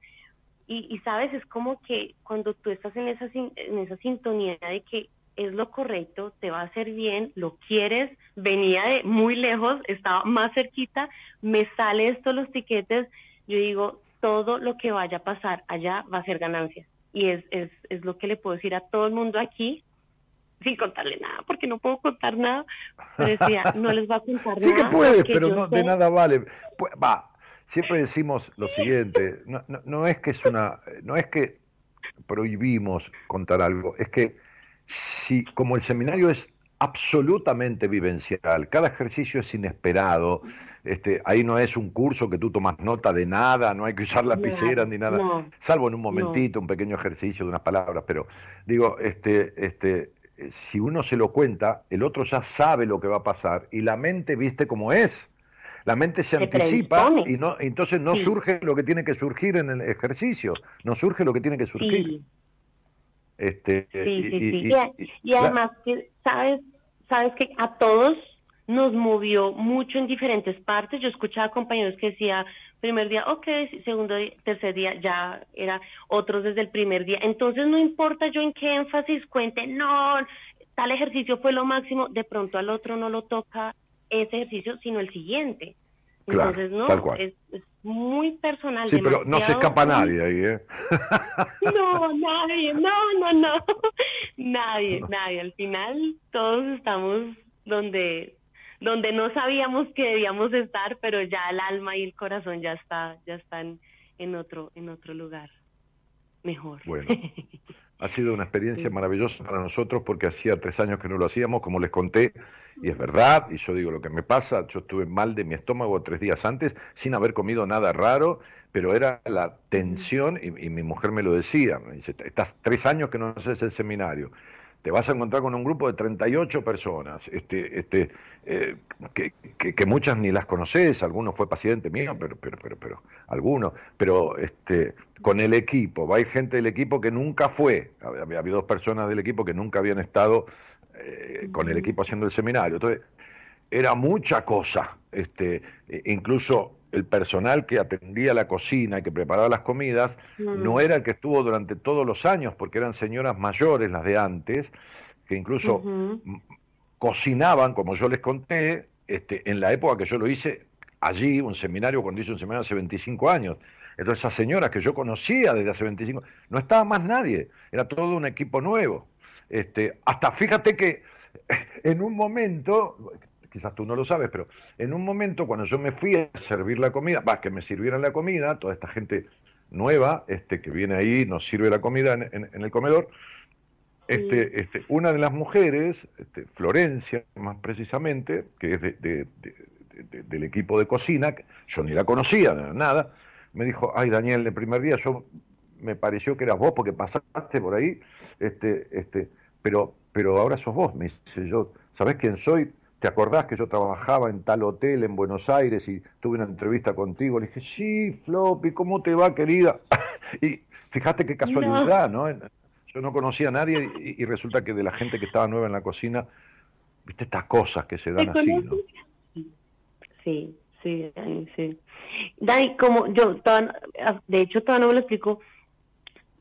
[SPEAKER 4] Y, sabes, es como que cuando tú estás en esa, en esa sintonía de que es lo correcto, te va a hacer bien, lo quieres, venía de muy lejos, estaba más cerquita, me sale esto los tiquetes, yo digo, todo lo que vaya a pasar allá va a ser ganancia. Y es, es, es lo que le puedo decir a todo el mundo aquí, sin contarle nada, porque no puedo contar nada, pero decía, no les va a contar nada.
[SPEAKER 3] Sí que puedes, pero no, de nada vale. Va, siempre decimos lo siguiente, no, no, no es que es una, no es que prohibimos contar algo, es que si como el seminario es absolutamente vivencial, cada ejercicio es inesperado, este, ahí no es un curso que tú tomas nota de nada, no hay que usar lapicera ni nada, salvo en un momentito, un pequeño ejercicio de unas palabras, pero digo, este, este, si uno se lo cuenta, el otro ya sabe lo que va a pasar y la mente viste cómo es. La mente se, anticipa y no, entonces no surge lo que tiene que surgir en el ejercicio, no surge lo que tiene que surgir.
[SPEAKER 4] Este, sí, sí, sí. Y, además, que sabes, sabes que a todos nos movió mucho en diferentes partes. Yo escuchaba compañeros que decía, primer día, ok, segundo día, tercer día, ya era otros desde el primer día. Entonces no importa yo en qué énfasis cuente, no, tal ejercicio fue lo máximo, de pronto al otro no lo toca ese ejercicio, sino el siguiente. Entonces, no, Es, muy personal.
[SPEAKER 3] Sí, pero no se escapa nadie ahí, ¿eh?
[SPEAKER 4] No, nadie, no, no, no, nadie, nadie. Al final todos estamos donde donde no sabíamos que debíamos estar, pero ya el alma y el corazón ya está, ya están en otro, en otro lugar mejor.
[SPEAKER 3] Bueno, ha sido una experiencia maravillosa para nosotros porque hacía tres años que no lo hacíamos, como les conté, y es verdad, y yo digo lo que me pasa, yo estuve mal de mi estómago tres días antes sin haber comido nada raro, pero era la tensión, y, y mi mujer me lo decía, me dice, estás tres años que no haces el seminario, te vas a encontrar con un grupo de 38 personas, este, este, eh, que, que, muchas ni las conoces, algunos fue paciente mío, pero, pero, pero, pero, algunos, pero este, con el equipo, va a ir gente del equipo que nunca fue, había, había dos personas del equipo que nunca habían estado eh, con el equipo haciendo el seminario, entonces era mucha cosa, este, e, incluso el personal que atendía la cocina y que preparaba las comidas no era el que estuvo durante todos los años, porque eran señoras mayores las de antes, que incluso cocinaban, como yo les conté, este, en la época que yo lo hice allí, un seminario, cuando hice un seminario hace 25 años. Entonces esas señoras que yo conocía desde hace 25, no estaba más nadie, era todo un equipo nuevo. Este, hasta fíjate que en un momento, quizás tú no lo sabes, pero en un momento cuando yo me fui a servir la comida, va, que me sirvieran la comida, toda esta gente nueva este, que viene ahí, nos sirve la comida en, el comedor, este, este, una de las mujeres, este, Florencia más precisamente, que es de, del equipo de cocina, yo ni la conocía, nada, me dijo, ay Daniel, el primer día yo me pareció que eras vos porque pasaste por ahí, este, este, pero, pero ahora sos vos, me dice yo, ¿sabés quién soy? ¿Te acordás que yo trabajaba en tal hotel en Buenos Aires y tuve una entrevista contigo? Le dije, sí, Floppy, ¿cómo te va, querida? y fíjate qué casualidad, ¿no? Yo no conocía a nadie y, resulta que de la gente que estaba nueva en la cocina, viste estas cosas que se dan así, ¿no?
[SPEAKER 4] Sí, sí, Dani, sí. Dani, como yo, de hecho, todavía no me lo explico,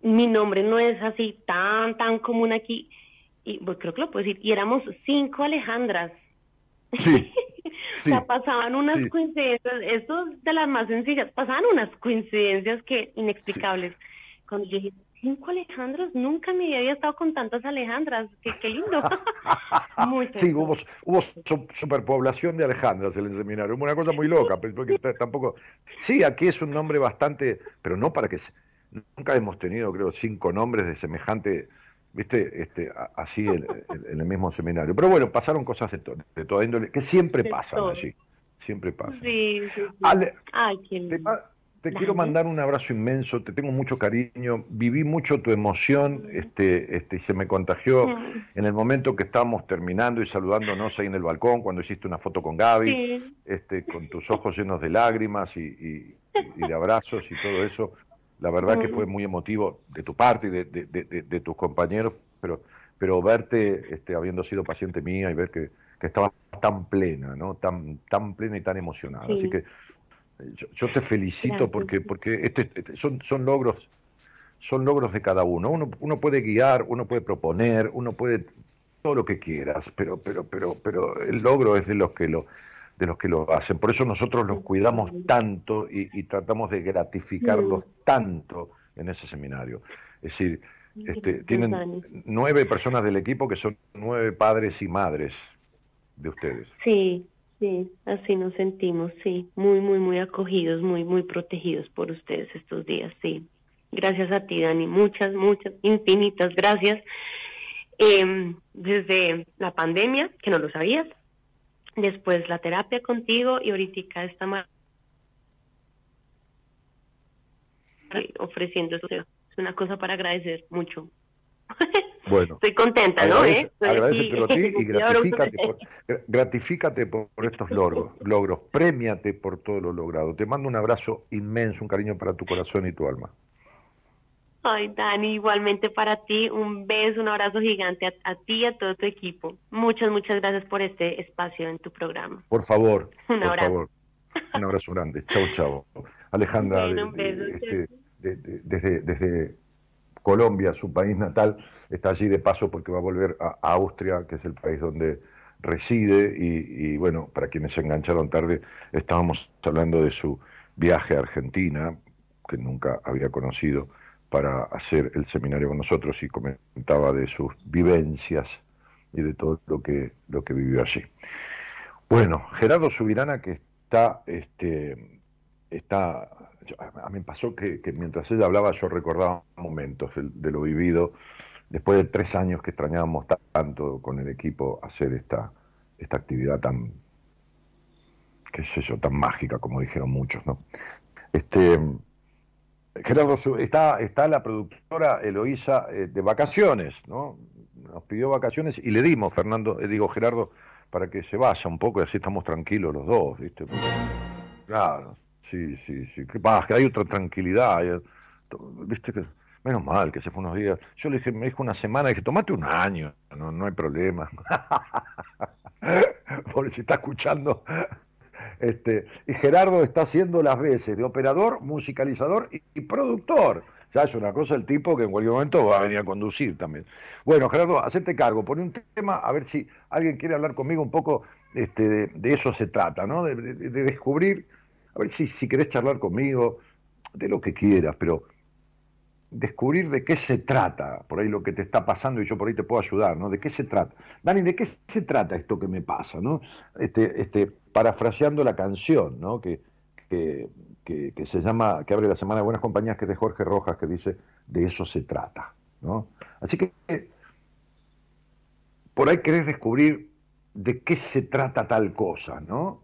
[SPEAKER 4] mi nombre no es así tan, tan común aquí, y pues creo que lo puedo decir, y éramos cinco Alejandras
[SPEAKER 3] Sí.
[SPEAKER 4] o sea, pasaban unas coincidencias, esto es de las más sencillas, pasaban unas coincidencias que inexplicables. Cuando yo dije, cinco Alejandros, nunca me había estado con tantas Alejandras, qué, qué lindo.
[SPEAKER 3] sí, hubo, hubo superpoblación de Alejandras en el seminario, una cosa muy loca, porque tampoco... Sí, aquí es un nombre bastante, pero no para que... Nunca hemos tenido, creo, cinco nombres de semejante viste, este, así en, el mismo seminario. Pero bueno, pasaron cosas de, toda índole, que siempre pasan allí, siempre pasan.
[SPEAKER 4] Sí, sí,
[SPEAKER 3] te, quiero mandar un abrazo inmenso, te tengo mucho cariño, viví mucho tu emoción, este, este, se me contagió en el momento que estábamos terminando y saludándonos ahí en el balcón, cuando hiciste una foto con Gaby, este, con tus ojos llenos de lágrimas y de abrazos y todo eso La verdad que fue muy emotivo de tu parte y de, tus compañeros, pero, pero verte este, habiendo sido paciente mía y ver que, que estabas tan plena, ¿no? Tan, tan plena y tan emocionada. Así que eh, yo, te felicito porque, porque este, este, son, son logros son logros de cada uno. uno. Uno puede guiar, uno puede proponer, uno puede todo lo que quieras, pero, pero, pero, pero el logro es de los que lo, de los que lo hacen. Por eso nosotros los cuidamos tanto y, tratamos de gratificarlos tanto en ese seminario. Es decir, este, tienen nueve personas del equipo que son nueve padres y madres de ustedes.
[SPEAKER 4] Sí, sí, así nos sentimos, sí, muy, muy, muy acogidos, muy, muy protegidos por ustedes estos días, sí. Gracias a ti, Dani, muchas, muchas, infinitas gracias. Em, desde la pandemia, que no lo sabías, después la terapia contigo y ahorita esta ofreciendo eso. Es una cosa para agradecer mucho.
[SPEAKER 3] Bueno,
[SPEAKER 4] estoy contenta, ¿no?
[SPEAKER 3] ¿Eh? Agradecetelo a ti y gratifícate por, gratifícate por, estos logros, logros, premiate por todo lo logrado. Te mando un abrazo inmenso, un cariño para tu corazón y tu alma.
[SPEAKER 4] Ay, Dani, igualmente para ti, un beso, un abrazo gigante a, ti y a todo tu equipo. Muchas, muchas gracias por este espacio en tu programa.
[SPEAKER 3] Por favor, un por abrazo. favor. Un abrazo grande. Chau, chau. Alejandra, este, desde, desde Colombia, su país natal, está allí de paso porque va a volver a Austria, que es el país donde reside, y, y bueno, para quienes se engancharon tarde, estábamos hablando de su viaje a Argentina, que nunca había conocido para hacer el seminario con nosotros y comentaba de sus vivencias y de todo lo que, lo que vivió allí. Bueno, Gerardo Subirana que está, este, está, a mí me pasó que, mientras ella hablaba yo recordaba momentos de, lo vivido, después de tres años que extrañábamos tanto con el equipo hacer esta, esta actividad tan, qué sé yo, tan mágica como dijeron muchos, ¿no? Este, Gerardo, está, está la productora Eloísa eh, de vacaciones, ¿no? Nos pidió vacaciones y le dimos, Fernando, eh, digo, Gerardo, para que se vaya un poco y así estamos tranquilos los dos, ¿viste? claro, sí, sí, sí. ¿Qué pasa? Que hay otra tranquilidad. ¿Viste? Que, menos mal que se fue unos días. Yo le dije, me dijo una semana, dije, tomate un año, no, no hay problema. Por si está escuchando este, y Gerardo está haciendo las veces de operador, musicalizador y, productor. Ya es una cosa el tipo que en cualquier momento va a venir a conducir también. Bueno, Gerardo, hacete cargo, pon un tema, a ver si alguien quiere hablar conmigo un poco, este, de, eso se trata, ¿no? De, descubrir, a ver si, si querés charlar conmigo, de lo que quieras, pero descubrir de qué se trata, por ahí lo que te está pasando y yo por ahí te puedo ayudar, ¿no? ¿De qué se trata? Dani, ¿de qué se trata esto que me pasa, ¿no? Este, este, parafraseando la canción, ¿no? Que, que, que, se llama, que abre la Semana de Buenas Compañías, que es de Jorge Rojas, que dice, de eso se trata, ¿no? Así que por ahí querés descubrir de qué se trata tal cosa, ¿no?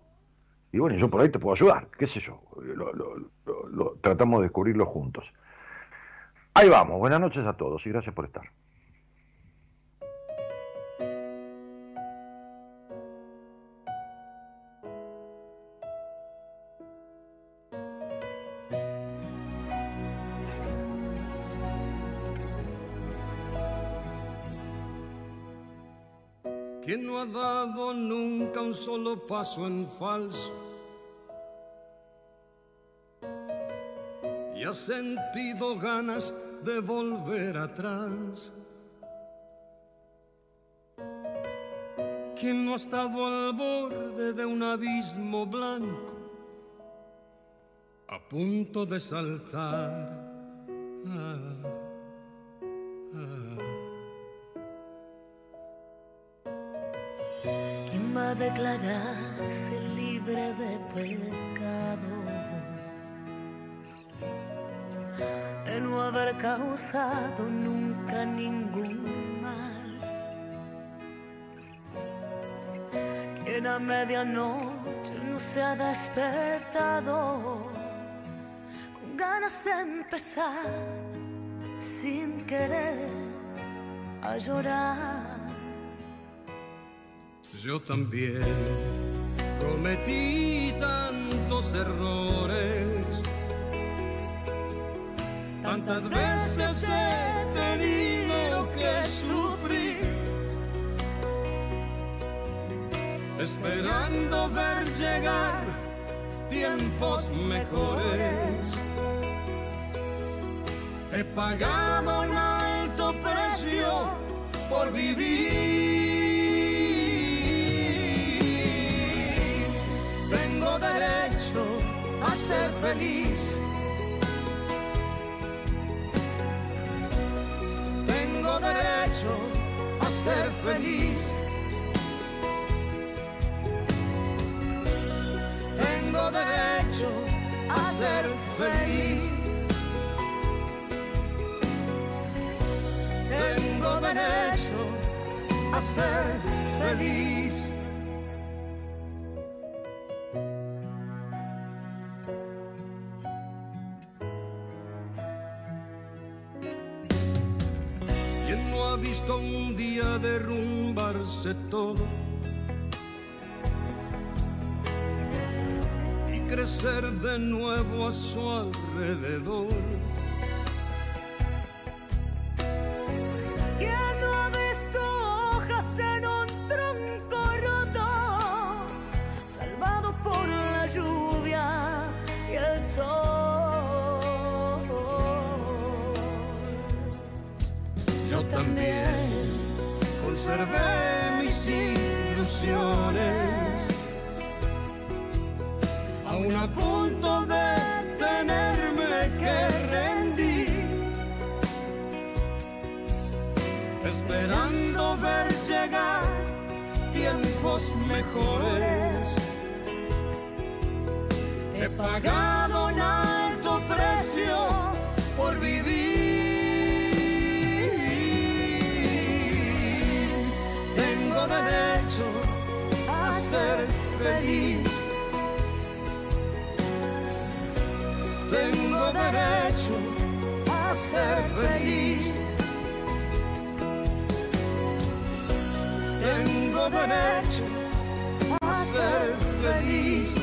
[SPEAKER 3] Y bueno, yo por ahí te puedo ayudar, qué sé yo, lo, tratamos de descubrirlo juntos. Ahí vamos, buenas noches a todos y gracias por estar.
[SPEAKER 5] ¿Quién no ha dado nunca un solo paso en falso? Y ha sentido ganas de volver atrás. ¿Quién no ha estado al borde de un abismo blanco, a punto de saltar? Ah.
[SPEAKER 6] ¿Quién va a declararse libre de pecado? No haber causado nunca ningún mal. Quien a medianoche no se ha despertado con ganas de empezar sin querer a llorar.
[SPEAKER 5] Yo también cometí tantos errores Tantas veces he tenido que sufrir, esperando ver llegar tiempos mejores. He pagado un alto precio por vivir. Tengo derecho a ser feliz. Feliz. Tengo derecho a ser feliz. Tengo derecho a ser feliz. Todo? Y crecer de nuevo a su alrededor. Derecho a ser feliz.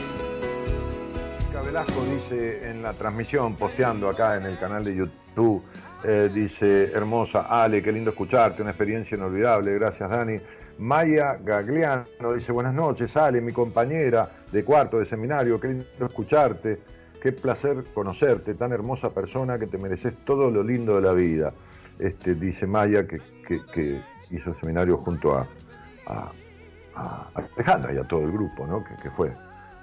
[SPEAKER 3] Velasco dice en la transmisión, posteando acá en el canal de YouTube, eh, dice, hermosa, Ale, qué lindo escucharte, una experiencia inolvidable, gracias Dani. Maya Gagliano dice, buenas noches, Ale, mi compañera de cuarto de seminario, qué lindo escucharte, qué placer conocerte, tan hermosa persona que te mereces todo lo lindo de la vida. Este, dice Maya que, que- que hizo el seminario junto a, a- Alejandra y a todo el grupo, ¿no? Que, fue.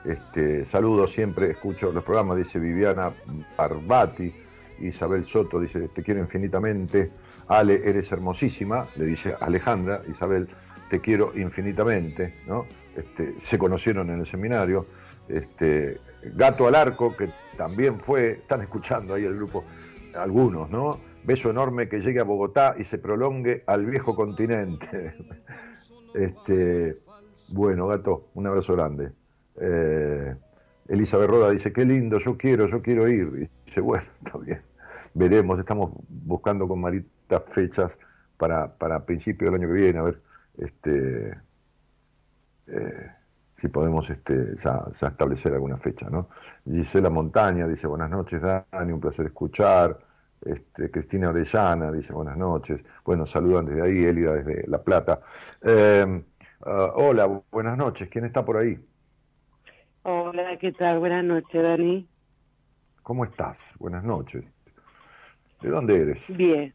[SPEAKER 3] Este, saludos, siempre escucho los programas, dice Viviana Barbati, Isabel Soto dice, te quiero infinitamente, Ale, eres hermosísima, le dice Alejandra, Isabel, te quiero infinitamente, ¿no? Este, se conocieron en el seminario, este, Gato al Arco, que también fue, están escuchando ahí el grupo, algunos, ¿no? Beso enorme que llegue a Bogotá y se prolongue al viejo continente. Este, bueno, gato, un abrazo grande. Eh, Elizabeth Roda dice, qué lindo, yo quiero, yo quiero ir. Y dice, bueno, está bien. Veremos, estamos buscando con Marita fechas para, para principios del año que viene, a ver este, eh, si podemos este, ya, establecer alguna fecha. ¿no? Gisela Montaña dice, buenas noches, Dani, un placer escuchar. Este, Cristina Orellana dice buenas noches. Bueno, saludan desde ahí, Elida desde La Plata. Eh, ah, hola, buenas noches. ¿Quién está por ahí?
[SPEAKER 7] Hola, ¿qué tal? Buenas noches, Dani.
[SPEAKER 3] ¿Cómo estás? Buenas noches. ¿De dónde eres?
[SPEAKER 7] Bien.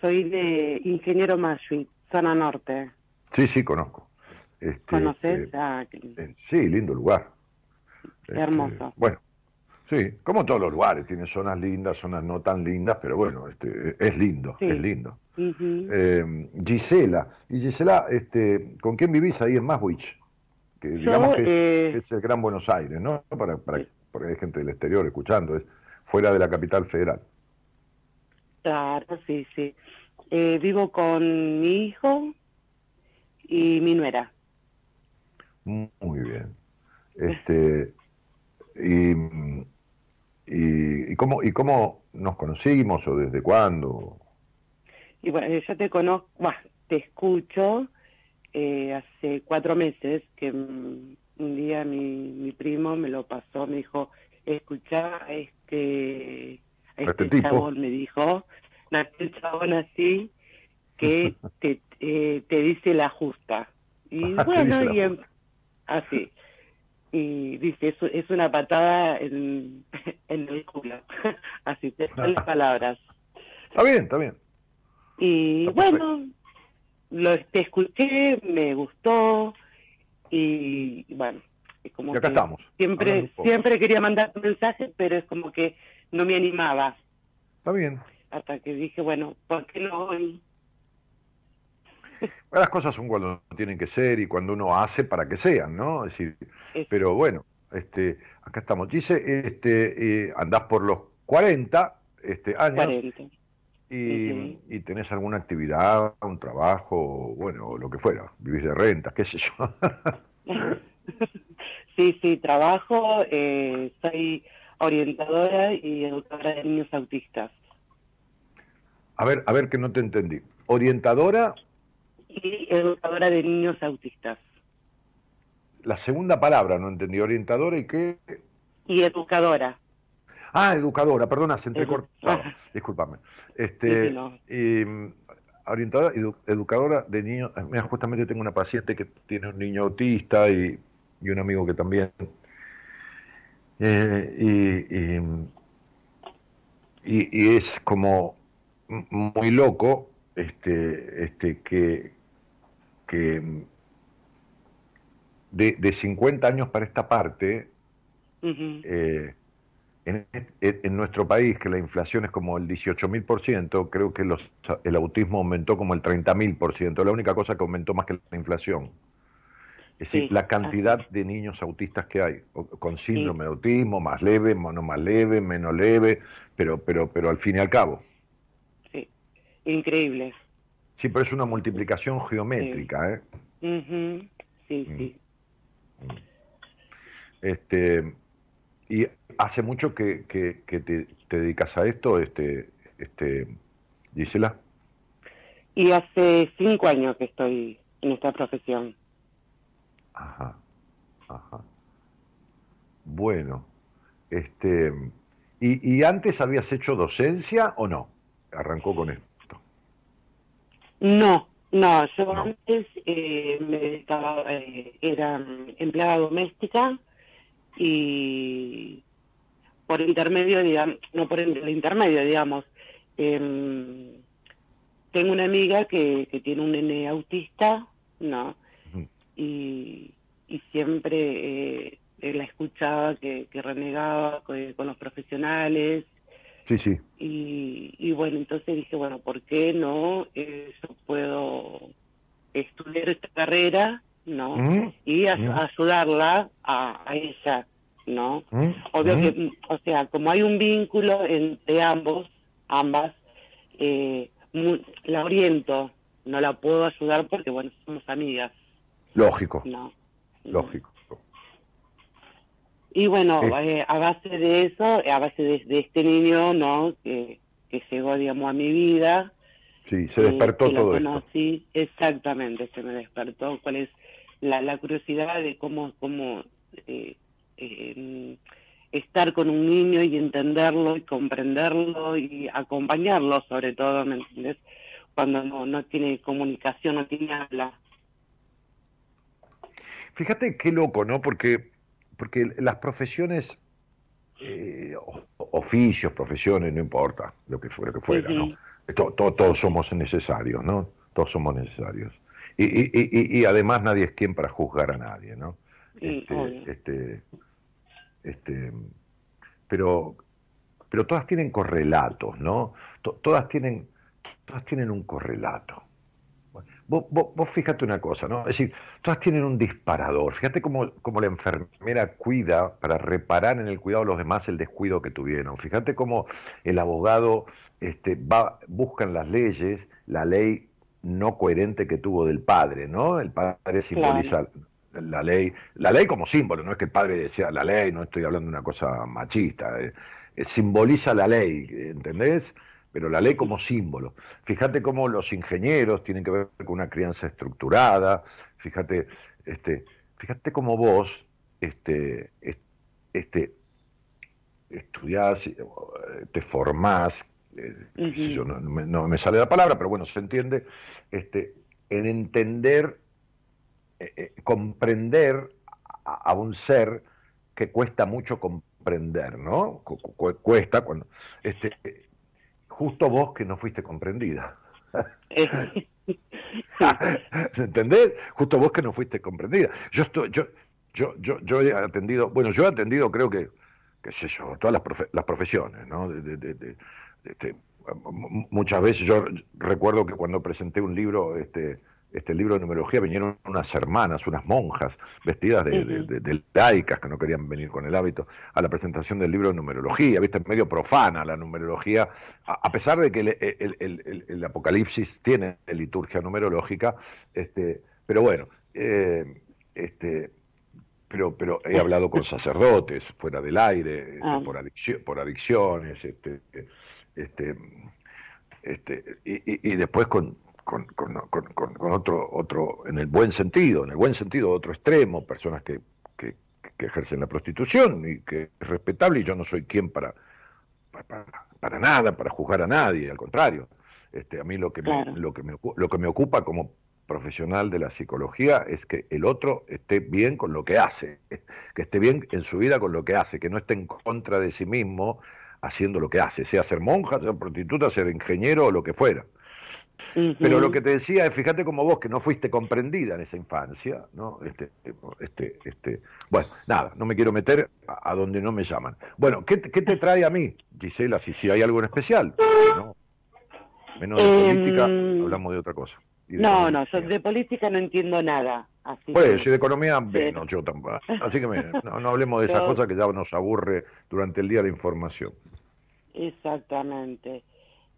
[SPEAKER 7] Soy de Ingeniero Mashui, zona norte.
[SPEAKER 3] Sí, sí, conozco. Este,
[SPEAKER 7] ¿Conoces?
[SPEAKER 3] eh,
[SPEAKER 7] Ah, qué
[SPEAKER 3] sí, lindo lugar. Este,
[SPEAKER 7] hermoso.
[SPEAKER 3] Bueno, sí, como todos los lugares, tiene zonas lindas, zonas no tan lindas, pero bueno, este, es lindo,
[SPEAKER 7] Sí.
[SPEAKER 3] es lindo. Eh, Gisela, y Gisela, este, ¿con quién vivís ahí en Maswich? Que digamos que es,
[SPEAKER 7] eh,
[SPEAKER 3] que es el Gran Buenos Aires, ¿no? Para, para, porque hay gente del exterior escuchando, es fuera de la capital federal.
[SPEAKER 7] Claro, sí, sí. Eh, vivo con mi hijo y mi nuera.
[SPEAKER 3] Muy bien. Este, y, y, y cómo, ¿Y cómo nos conocimos o desde cuándo?
[SPEAKER 7] Y bueno, yo te conozco, bah, te escucho eh, hace cuatro meses que mm, un día mi, mi primo me lo pasó, me dijo, escuchá a este, a este
[SPEAKER 3] este
[SPEAKER 7] chabón me dijo, nació el chabón así, que te, eh, te dice la justa. Y bueno, y así. Y dice, es, es una patada en, en el culo. así, te son las palabras.
[SPEAKER 3] Está bien, está bien.
[SPEAKER 7] Y
[SPEAKER 3] Está
[SPEAKER 7] bueno, lo te escuché, me gustó y bueno, como
[SPEAKER 3] Y acá
[SPEAKER 7] que
[SPEAKER 3] estamos,
[SPEAKER 7] Siempre,
[SPEAKER 3] un
[SPEAKER 7] siempre quería mandar mensajes, pero es como que no me animaba.
[SPEAKER 3] Está bien.
[SPEAKER 7] Hasta que dije, bueno, ¿por qué no hoy?
[SPEAKER 3] Las cosas son cuando tienen que ser y cuando uno hace para que sean, ¿no? Es decir, pero bueno, este, acá estamos. Dice, este, eh, andás por los 40 este, años
[SPEAKER 7] 40.
[SPEAKER 3] y, y tenés alguna actividad, un trabajo, bueno, lo que fuera, vivís de rentas, qué sé yo.
[SPEAKER 7] sí, sí, trabajo, eh, soy orientadora y educadora de niños autistas.
[SPEAKER 3] a ver, a ver que no te entendí. Orientadora,
[SPEAKER 7] Y educadora de niños autistas.
[SPEAKER 3] la segunda palabra, no entendí. Orientadora y qué.
[SPEAKER 7] Y educadora.
[SPEAKER 3] Ah, educadora, perdona, se entrecortaba.
[SPEAKER 7] Ajá.
[SPEAKER 3] Discúlpame. Este,
[SPEAKER 7] sí, no.
[SPEAKER 3] y, mm, orientadora, edu- educadora de niños. eh, Mira, justamente tengo una paciente que tiene un niño autista y, y un amigo que también. Eh, y, y, y- es como muy loco este, este, que, que de, de 50 años para esta parte, eh, en, en- nuestro país, que la inflación es como el 18.000%, creo que los, el autismo aumentó como el 30.000%, la única cosa que aumentó más que la inflación. Es decir, la cantidad de niños autistas que hay, con síndrome de autismo, más leve, no más leve, menos leve, pero, pero, pero al fin y al cabo.
[SPEAKER 7] Sí, increíble.
[SPEAKER 3] Sí, pero es una multiplicación geométrica, ¿eh?
[SPEAKER 7] Sí,
[SPEAKER 3] Mm.
[SPEAKER 7] sí.
[SPEAKER 3] Este, y hace mucho que, que- que te, te dedicas a esto, este, este, Gisela.
[SPEAKER 7] Y hace cinco años que estoy en esta profesión.
[SPEAKER 3] Ajá, ajá. Bueno, este, ¿y, y antes habías hecho docencia o no? Arrancó con esto.
[SPEAKER 7] No, no, yo
[SPEAKER 3] No.
[SPEAKER 7] antes eh, me dedicaba, eh, era empleada doméstica y por intermedio, digamos, no por el, intermedio, digamos, em, tengo una amiga que, que tiene un nene autista, ¿no? Y, y siempre eh, la escuchaba que, que renegaba con, con los profesionales
[SPEAKER 3] Sí, sí.
[SPEAKER 7] y, y bueno, entonces dije, bueno, ¿por qué no eh, yo puedo estudiar esta carrera, ¿no?
[SPEAKER 3] Mm,
[SPEAKER 7] Y a-
[SPEAKER 3] mm.
[SPEAKER 7] ayudarla a, a ella, ¿no?
[SPEAKER 3] mm,
[SPEAKER 7] Obvio que, o sea, como hay un vínculo entre ambos, ambas, eh, mu- la oriento, no la puedo ayudar porque, bueno, somos amigas,
[SPEAKER 3] Lógico,
[SPEAKER 7] ¿no?
[SPEAKER 3] lógico.
[SPEAKER 7] Y bueno,
[SPEAKER 3] Sí.
[SPEAKER 7] eh, a base de eso, a base de, de este niño, ¿no? Que, que llegó, digamos, a mi vida.
[SPEAKER 3] Sí, se
[SPEAKER 7] eh,
[SPEAKER 3] despertó
[SPEAKER 7] lo
[SPEAKER 3] todo esto.
[SPEAKER 7] conocí, exactamente, se me despertó cuál es la, la curiosidad de cómo, cómo eh, eh, estar con un niño y entenderlo y comprenderlo y acompañarlo, sobre todo, ¿me entiendes? Cuando no, no tiene comunicación, no tiene habla.
[SPEAKER 3] Fíjate qué loco, ¿no? Porque, porque las profesiones, eh, oficios, profesiones, no importa, lo que fuera que fuera, ¿no?
[SPEAKER 7] Ujú.
[SPEAKER 3] To- to- todos somos necesarios, ¿no? Todos somos necesarios. Y, y- y- y además nadie es quien para juzgar a nadie, ¿no? Este, este, este, pero, pero todas tienen correlatos, ¿no? To- todas tienen, todas tienen un correlato. Vos, vos, vos fíjate una cosa, ¿no? Es decir, todas tienen un disparador. Fíjate cómo, cómo la enfermera cuida para reparar en el cuidado de los demás el descuido que tuvieron. Fíjate cómo el abogado este, va, busca en las leyes la ley no coherente que tuvo del padre, ¿no? El padre simboliza la ley, la ley como símbolo, no es que el padre sea la ley, no estoy hablando de una cosa machista, eh, eh, simboliza la ley, ¿entendés? Pero la ley como símbolo. Fíjate cómo los ingenieros tienen que ver con una crianza estructurada, fíjate, este, fíjate cómo vos, este, es- este, estudiás, eh, te formás, eh, yo, no, me, no me sale la palabra, pero bueno, se entiende, este, en entender, eh, eh, comprender a, a un ser que cuesta mucho comprender, ¿no? Cu- cu- cuesta cuando, este, justo vos que no fuiste comprendida. ¿Entendés? Justo vos que no fuiste comprendida. Yo estoy, yo, yo, yo, yo he atendido, bueno, yo he atendido creo que, qué sé yo, todas las, profe- las profesiones, ¿no? De- de- de- este, muchas veces yo recuerdo que cuando presenté un libro, este, este libro de numerología, vinieron unas hermanas, unas monjas, vestidas de, de- de- de laicas, que no querían venir con el hábito, a la presentación del libro de numerología, viste, medio profana la numerología, a, a pesar de que el, el- el- el- el Apocalipsis tiene liturgia numerológica, este, pero bueno, eh, este, pero, pero he hablado con sacerdotes fuera del aire, este,
[SPEAKER 7] Ah.
[SPEAKER 3] por, adiccio- por adicciones, este, este, este, y, y- y después con, con, con- con- otro, otro, en el buen sentido, en el buen sentido, otro extremo, personas que, que- que ejercen la prostitución y que es respetable y yo no soy quien para, para, para nada, para juzgar a nadie, al contrario. Este, a mí lo que,
[SPEAKER 7] Claro.
[SPEAKER 3] me, lo, que me, lo que me ocupa como profesional de la psicología es que el otro esté bien con lo que hace, que esté bien en su vida con lo que hace, que no esté en contra de sí mismo haciendo lo que hace, sea ser monja, ser prostituta, ser ingeniero o lo que fuera. Pero lo que te decía es, fíjate como vos que no fuiste comprendida en esa infancia, ¿no? Este, este, este, bueno, nada, no me quiero meter a, a donde no me llaman. Bueno, ¿qué, te- qué te trae a mí, Gisela, si, si hay algo en especial? ¿no? Menos de
[SPEAKER 7] Em,
[SPEAKER 3] política, hablamos de otra cosa. De
[SPEAKER 7] No,
[SPEAKER 3] economía.
[SPEAKER 7] no, yo de política no entiendo nada. Así
[SPEAKER 3] Por
[SPEAKER 7] que-
[SPEAKER 3] de economía,
[SPEAKER 7] Sí.
[SPEAKER 3] bueno, yo tampoco. Así que no, no hablemos de esas
[SPEAKER 7] Yo-
[SPEAKER 3] cosas que ya nos aburre durante el día la información.
[SPEAKER 7] Exactamente.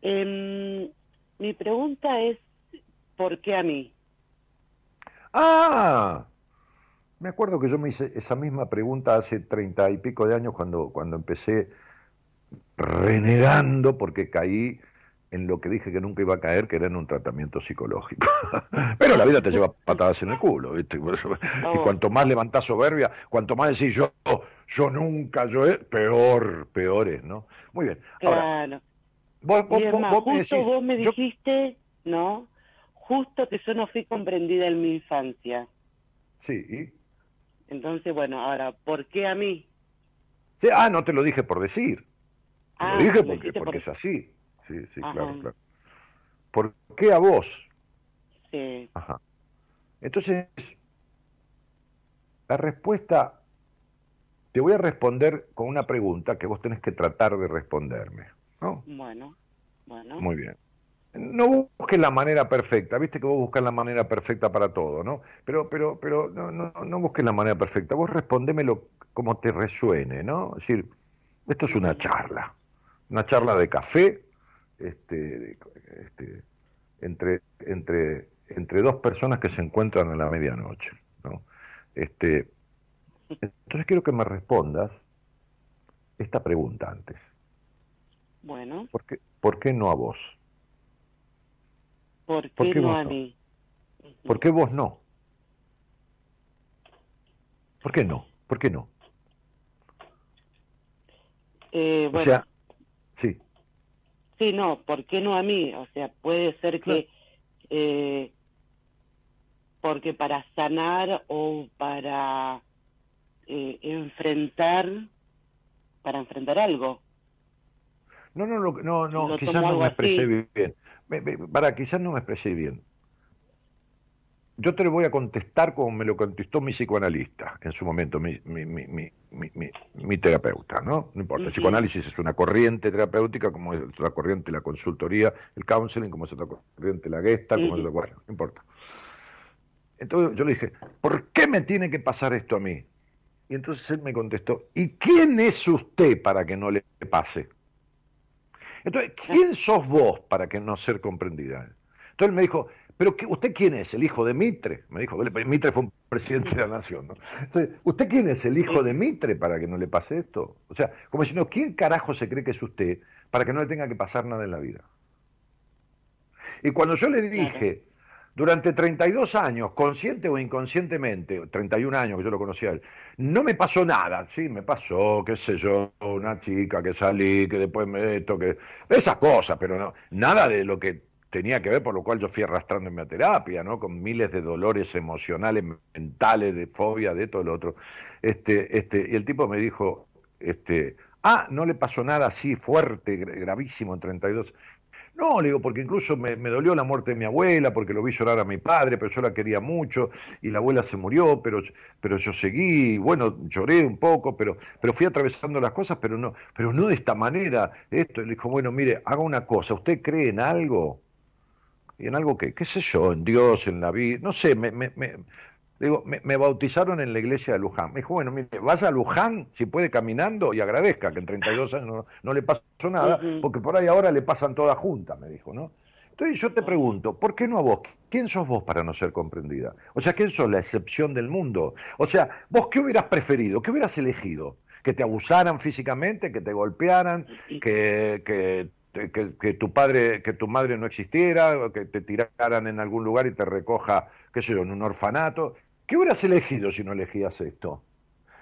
[SPEAKER 7] Em, mi pregunta es, ¿por qué a mí?
[SPEAKER 3] Ah, me acuerdo que yo me hice esa misma pregunta hace treinta y pico de años cuando, cuando empecé renegando porque caí en lo que dije que nunca iba a caer, que era en un tratamiento psicológico. Pero la vida te lleva patadas en el culo, ¿viste? Y
[SPEAKER 7] Oh.
[SPEAKER 3] cuanto más levantás soberbia, cuanto más decís yo, yo nunca, yo, he-", peor, peor es, ¿no? Muy bien. Ahora,
[SPEAKER 7] Claro.
[SPEAKER 3] Vos, vos-
[SPEAKER 7] Y es
[SPEAKER 3] vos-
[SPEAKER 7] más,
[SPEAKER 3] vos me
[SPEAKER 7] justo
[SPEAKER 3] decís,
[SPEAKER 7] vos me
[SPEAKER 3] yo-
[SPEAKER 7] dijiste, ¿no? Justo que yo no fui comprendida en mi infancia.
[SPEAKER 3] sí.
[SPEAKER 7] Entonces, bueno, ahora, ¿por qué a mí?
[SPEAKER 3] Sí, ah, no te lo dije por decir. Te
[SPEAKER 7] Ah,
[SPEAKER 3] lo dije porque, porque
[SPEAKER 7] por-
[SPEAKER 3] es así. Sí, sí,
[SPEAKER 7] Ajá.
[SPEAKER 3] claro, claro. ¿Por qué a vos?
[SPEAKER 7] Sí.
[SPEAKER 3] Ajá. Entonces, la respuesta, te voy a responder con una pregunta que vos tenés que tratar de responderme. ¿No?
[SPEAKER 7] Bueno, bueno.
[SPEAKER 3] Muy bien. No busques la manera perfecta, viste que vos buscas la manera perfecta para todo, ¿no? Pero, pero, pero no, no, no busques la manera perfecta, vos respondémelo como te resuene, ¿no? Es decir, esto es una charla, una charla de café, este, este, entre, entre, entre dos personas que se encuentran a la medianoche, ¿no? Este, entonces quiero que me respondas esta pregunta antes.
[SPEAKER 7] Bueno,
[SPEAKER 3] ¿Por qué, por qué no a vos?
[SPEAKER 7] ¿por qué,
[SPEAKER 3] ¿Por qué
[SPEAKER 7] no a
[SPEAKER 3] no?
[SPEAKER 7] mí?
[SPEAKER 3] ¿Por qué vos no? ¿Por qué no? ¿Por qué no?
[SPEAKER 7] Eh,
[SPEAKER 3] O
[SPEAKER 7] bueno,
[SPEAKER 3] sea, sí,
[SPEAKER 7] sí, no, ¿por qué no a mí? O sea, puede ser que eh, porque para sanar o para eh, enfrentar, para enfrentar algo.
[SPEAKER 3] No, no, no, no,
[SPEAKER 7] Lo
[SPEAKER 3] quizás no me
[SPEAKER 7] así.
[SPEAKER 3] expresé bien. Me- me- para, quizás no me expresé bien. Yo te lo voy a contestar como me lo contestó mi psicoanalista en su momento, mi, mi, mi, mi, mi- mi- mi terapeuta, ¿no? No importa, el psicoanálisis es una corriente terapéutica, como es otra corriente la consultoría, el counseling, como es otra corriente la gestalt, como es otra, bueno, no importa. Entonces yo le dije, ¿por qué me tiene que pasar esto a mí? Y entonces él me contestó, ¿y quién es usted para que no le pase? Entonces, ¿quién sos vos para que no ser comprendida? Entonces él me dijo, ¿pero usted quién es? ¿El hijo de Mitre? Me dijo, Mitre fue un presidente de la nación. Entonces, ¿usted quién es? ¿El hijo de Mitre para que no le pase esto? O sea, como diciendo, ¿quién carajo se cree que es usted para que no le tenga que pasar nada en la vida? Y cuando yo le dije, durante 32 años, consciente o inconscientemente, 31 años que yo lo conocía a él, no me pasó nada, sí, me pasó, qué sé yo, una chica que salí, que después me esto, que esas cosas, pero no, nada de lo que tenía que ver, por lo cual yo fui arrastrándome a terapia, ¿no? Con miles de dolores emocionales, mentales, de fobia, de todo lo otro. Este, este, y el tipo me dijo, este, ah, no le pasó nada así fuerte, gravísimo en 32. No, le digo, porque incluso me, dolió la muerte de mi abuela, porque lo vi llorar a mi padre, pero yo la quería mucho, y la abuela se murió, pero, pero yo seguí, bueno, lloré un poco, pero, pero fui atravesando las cosas, pero no, pero no de esta manera. Esto, le dijo, bueno, mire, haga una cosa, ¿usted cree en algo? Y en algo que, qué sé yo, en Dios, en la vida, no sé, me, me, Digo, me, bautizaron en la iglesia de Luján. Me dijo, bueno, mire, vaya a Luján, si puede caminando, y agradezca que en 32 años no, le pasó nada, porque por ahí ahora le pasan todas juntas, me dijo, ¿no? Entonces yo te pregunto, ¿por qué no a vos? ¿Quién sos vos para no ser comprendida? O sea, ¿quién sos la excepción del mundo? O sea, ¿vos qué hubieras preferido? ¿Qué hubieras elegido? ¿Que te abusaran físicamente? ¿Que te golpearan? ¿Que, que que, tu padre, que tu madre no existiera, que te tiraran en algún lugar y te recoja, qué sé yo, en un orfanato. ¿Qué hubieras elegido si no elegías esto?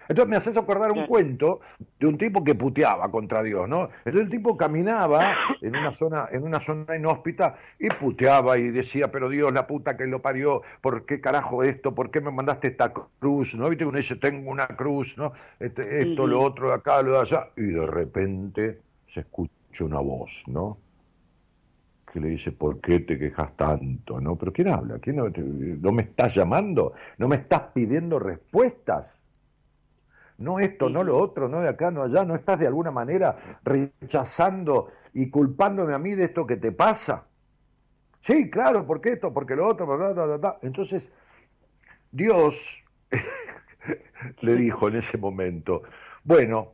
[SPEAKER 3] Entonces me haces acordar un cuento de un tipo que puteaba contra Dios, ¿no? Entonces el tipo caminaba en una zona, en una zona inhóspita y puteaba y decía, pero Dios, la puta que lo parió, ¿por qué carajo esto? ¿Por qué me mandaste esta cruz? ¿No? Viste uno dice, tengo una cruz, ¿no? Este, esto, lo otro, acá, lo de allá. Y de repente se escucha una voz, ¿no? Que le dice, ¿por qué te quejas tanto? ¿No? ¿Pero quién habla? ¿Quién no, me estás llamando? ¿No me estás pidiendo respuestas? No esto, no lo otro, no de acá, no allá, no estás de alguna manera rechazando y culpándome a mí de esto que te pasa. Sí, claro, porque esto, porque lo otro, Entonces, Dios le dijo en ese momento, bueno,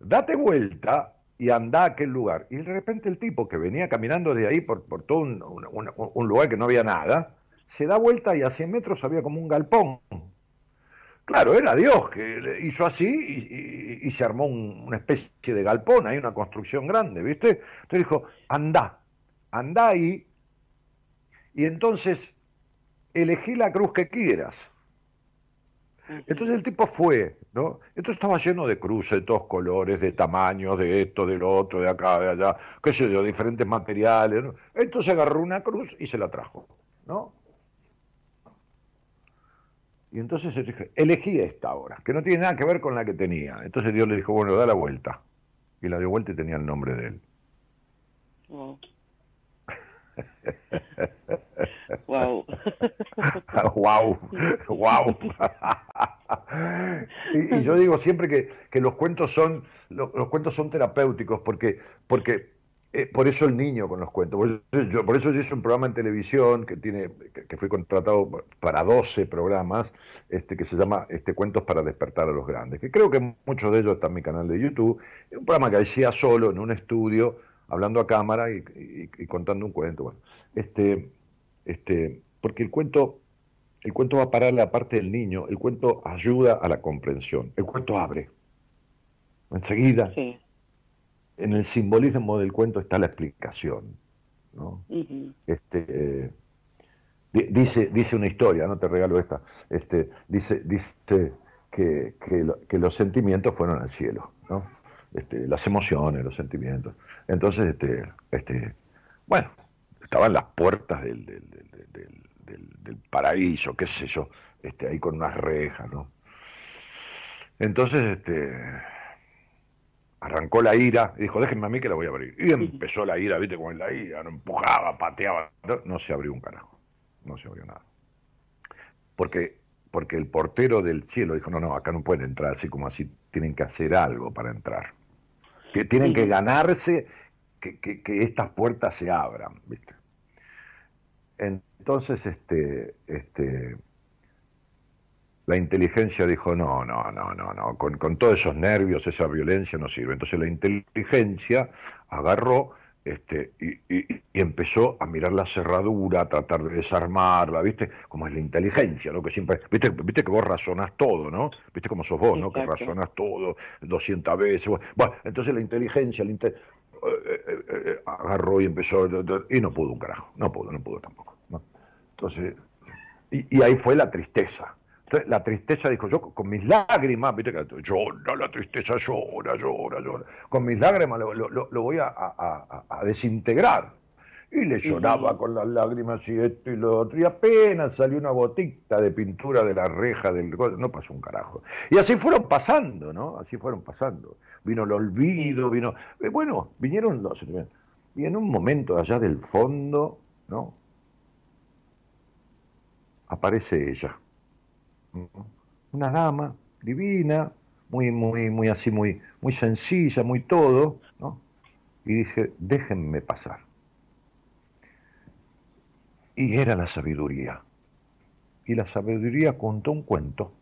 [SPEAKER 3] date vuelta y anda a aquel lugar. Y de repente el tipo que venía caminando de ahí por, por todo un, lugar que no había nada, se da vuelta y a 100 metros había como un galpón. Claro, era Dios que hizo así y, se armó una especie de galpón, hay una construcción grande, ¿viste? Entonces dijo, anda, anda ahí y entonces elegí la cruz que quieras. Entonces el tipo fue, ¿no? Entonces estaba lleno de cruces de todos colores, de tamaños, de esto, de lo otro, de acá, de allá, qué sé yo, diferentes materiales. ¿no? Entonces agarró una cruz y se la trajo, ¿no? Y entonces dije, elegí esta ahora, que no tiene nada que ver con la que tenía. Entonces Dios le dijo, bueno, da la vuelta. Y la dio vuelta y tenía el nombre de él.
[SPEAKER 7] Wow.
[SPEAKER 3] wow. wow. y, yo digo siempre que, los cuentos son los, cuentos son terapéuticos porque porque eh, por eso el niño con los cuentos. Por eso, yo, hice un programa en televisión que tiene que, fui contratado para 12 programas este que se llama este Cuentos para despertar a los grandes, que creo que muchos de ellos están en mi canal de YouTube. Un programa que hacía solo en un estudio hablando a cámara y, contando un cuento. Bueno, este, este, porque el cuento, el cuento va a parar la parte del niño, el cuento ayuda a la comprensión, el cuento abre. Enseguida, en el simbolismo del cuento está la explicación. ¿no? este, dice, dice una historia, no te regalo esta, este, dice, dice que, que, que los sentimientos fueron al cielo. ¿no? Este, las emociones, los sentimientos. Entonces, este, este, bueno, estaban las puertas del, del, paraíso, qué sé yo, este, ahí con unas rejas, ¿no? Entonces, este, arrancó la ira y dijo, déjenme a mí que la voy a abrir. Y empezó la ira, viste, con la ira, no empujaba, pateaba, no, se abrió un carajo, no se abrió nada. Porque, porque el portero del cielo dijo, no, no, acá no pueden entrar así como así, tienen que hacer algo para entrar que tienen que ganarse que, estas puertas se abran, ¿viste? Entonces, este, este, la inteligencia dijo, no, no, no, no, no, con, con todos esos nervios, esa violencia no sirve. Entonces la inteligencia agarró este, y, empezó a mirar la cerradura, a tratar de desarmarla, ¿viste? Como es la inteligencia, ¿no? Que siempre, ¿viste? ¿viste que vos razonás todo, ¿no? ¿Viste cómo sos vos, ¿no? Que razonás todo 200 veces. Bueno, entonces la inteligencia eh, eh, eh, agarró y empezó, y no pudo un carajo, no pudo, no pudo tampoco. Entonces, y, y ahí fue la tristeza. Entonces, la tristeza dijo, yo con mis lágrimas, viste que llora, la tristeza llora, llora, llora. Con mis lágrimas lo, lo- lo- voy a, a- a- desintegrar. Y le lloraba con las lágrimas y esto y lo otro. Y apenas salió una gotita de pintura de la reja del... No pasó un carajo. Y así fueron pasando, ¿no? Así fueron pasando. Vino el olvido, vino... eh, Bueno, vinieron los... Y en un momento allá del fondo, ¿no? Aparece ella. Una dama divina, muy, muy, muy así, muy, muy sencilla, muy todo, ¿no? Y dije, déjenme pasar. Y era la sabiduría. Y la sabiduría contó un cuento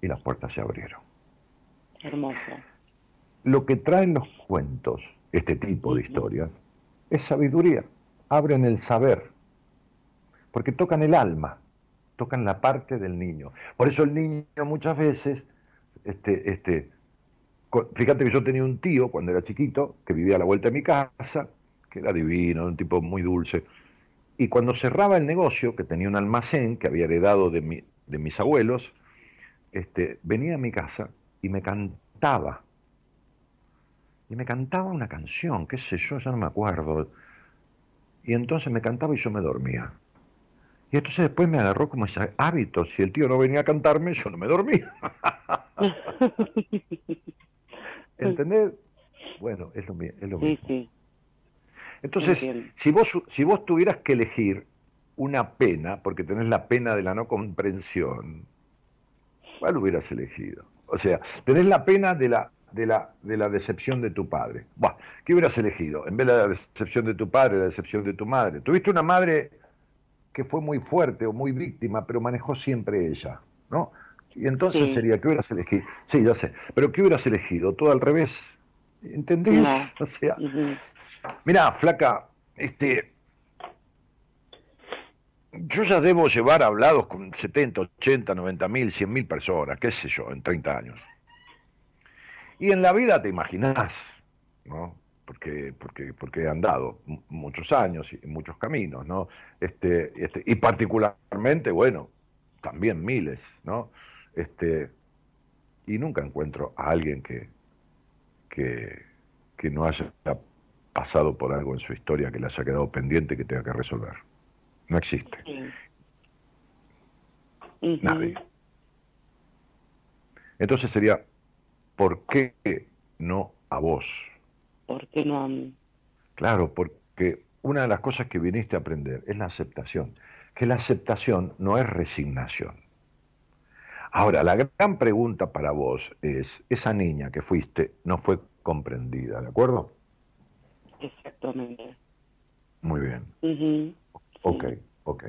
[SPEAKER 3] y las puertas se abrieron.
[SPEAKER 7] Hermoso.
[SPEAKER 3] Lo que traen los cuentos, este tipo de historias, es sabiduría. Abren el saber. Porque tocan el alma, tocan la parte del niño. Por eso el niño muchas veces, este, este, fíjate que yo tenía un tío cuando era chiquito, que vivía a la vuelta de mi casa, que era divino, un tipo muy dulce. Y cuando cerraba el negocio, que tenía un almacén que había heredado de, mi- de mis abuelos, este, venía a mi casa y me cantaba. Y me cantaba una canción, qué sé yo, ya no me acuerdo. Y entonces me cantaba y yo me dormía. Y entonces después me agarró como ese hábito. Si el tío no venía a cantarme, yo no me dormía. ¿Entendés? Bueno, es lo, es lo
[SPEAKER 7] Sí,
[SPEAKER 3] mismo.
[SPEAKER 7] sí.
[SPEAKER 3] Entonces,
[SPEAKER 7] Entiendo.
[SPEAKER 3] si vos, si vos tuvieras que elegir una pena, porque tenés la pena de la no comprensión, ¿cuál hubieras elegido? O sea, tenés la pena de la, de la, de la decepción de tu padre. Buah, ¿Qué hubieras elegido? En vez de la decepción de tu padre, la decepción de tu madre. Tuviste una madre que fue muy fuerte o muy víctima, pero manejó siempre ella, ¿no? Y entonces
[SPEAKER 7] Sí.
[SPEAKER 3] sería, ¿qué hubieras elegido? Sí, ya sé, pero ¿qué hubieras elegido? ¿Todo al revés? ¿Entendés?
[SPEAKER 7] No.
[SPEAKER 3] O sea. Mirá, flaca, este. Yo ya debo llevar hablados con 70, 80, 90 mil, 100 mil personas, qué sé yo, en 30 años. Y en la vida te imaginás, ¿no? Porque, porque, porque he andado mu- muchos años y muchos caminos, ¿no? Este, este, y particularmente, bueno, también miles, ¿no? Este, y nunca encuentro a alguien que, que, que no haya pasado por algo en su historia que le haya quedado pendiente que tenga que resolver. No existe.
[SPEAKER 7] Sí.
[SPEAKER 3] Nadie. Entonces sería, ¿por qué no a vos?
[SPEAKER 7] ¿Por qué no a mí?
[SPEAKER 3] Claro, porque una de las cosas que viniste a aprender es la aceptación, que la aceptación no es resignación. Ahora, la gran pregunta para vos es, esa niña que fuiste no fue comprendida, ¿de acuerdo?
[SPEAKER 7] Exactamente.
[SPEAKER 3] Muy bien.
[SPEAKER 7] Ujú.
[SPEAKER 3] Ok, ok.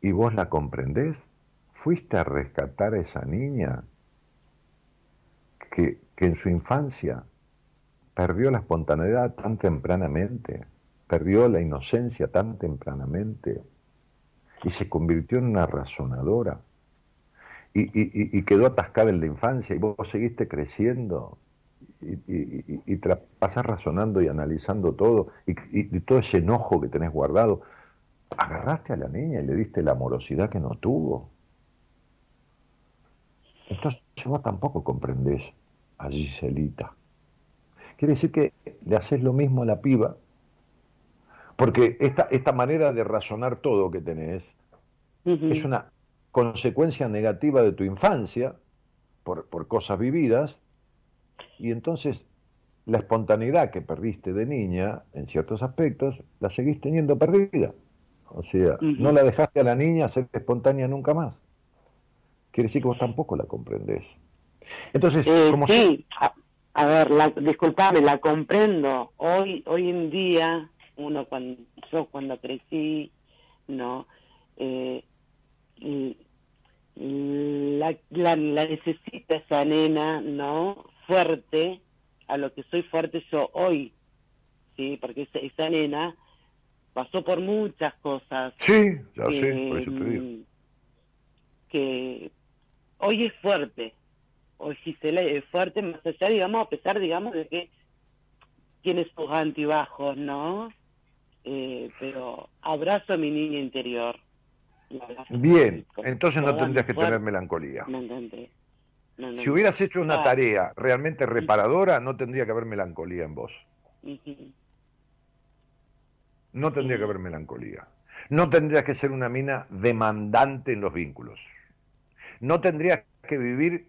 [SPEAKER 3] ¿Y vos la comprendés? ¿Fuiste a rescatar a esa niña que, que en su infancia perdió la espontaneidad tan tempranamente, perdió la inocencia tan tempranamente y se convirtió en una razonadora? Y, y- quedó atascada en la infancia y vos seguiste creciendo y, y- y- razonando y analizando todo y todo ese enojo que tenés guardado, agarraste a la niña y le diste la amorosidad que no tuvo. Entonces vos tampoco comprendés a Giselita. Quiere decir que le haces lo mismo a la piba, porque esta, esta manera de razonar todo que tenés es una consecuencia negativa de tu infancia por, por cosas vividas y entonces la espontaneidad que perdiste de niña en ciertos aspectos la seguís teniendo perdida. O sea, no la dejaste a la niña ser espontánea nunca más. Quiere decir que vos tampoco la comprendés. Entonces,
[SPEAKER 7] Eh,
[SPEAKER 3] como
[SPEAKER 7] sí, a, a ver, la, disculpame, la comprendo. Hoy, hoy en día, uno cuando, yo cuando crecí, no, eh, y- la, la, la necesita esa nena, no, fuerte, a lo que soy fuerte yo hoy, sí, porque esa, esa nena pasó por muchas cosas
[SPEAKER 3] Sí, ya
[SPEAKER 7] que,
[SPEAKER 3] sé, por eso te digo.
[SPEAKER 7] mm, que hoy es fuerte, hoy Gisela es fuerte, más allá, digamos, a pesar, digamos, de que tiene sus antibajos, ¿no? eh, pero abrazo a mi niña interior.
[SPEAKER 3] Bien, entonces no tendrías que tener melancolía.
[SPEAKER 7] ¿Me
[SPEAKER 3] Si hubieras hecho una tarea realmente reparadora, no tendría que haber melancolía en vos. No tendría que haber melancolía. No tendrías que ser una mina demandante en los vínculos. No tendrías que vivir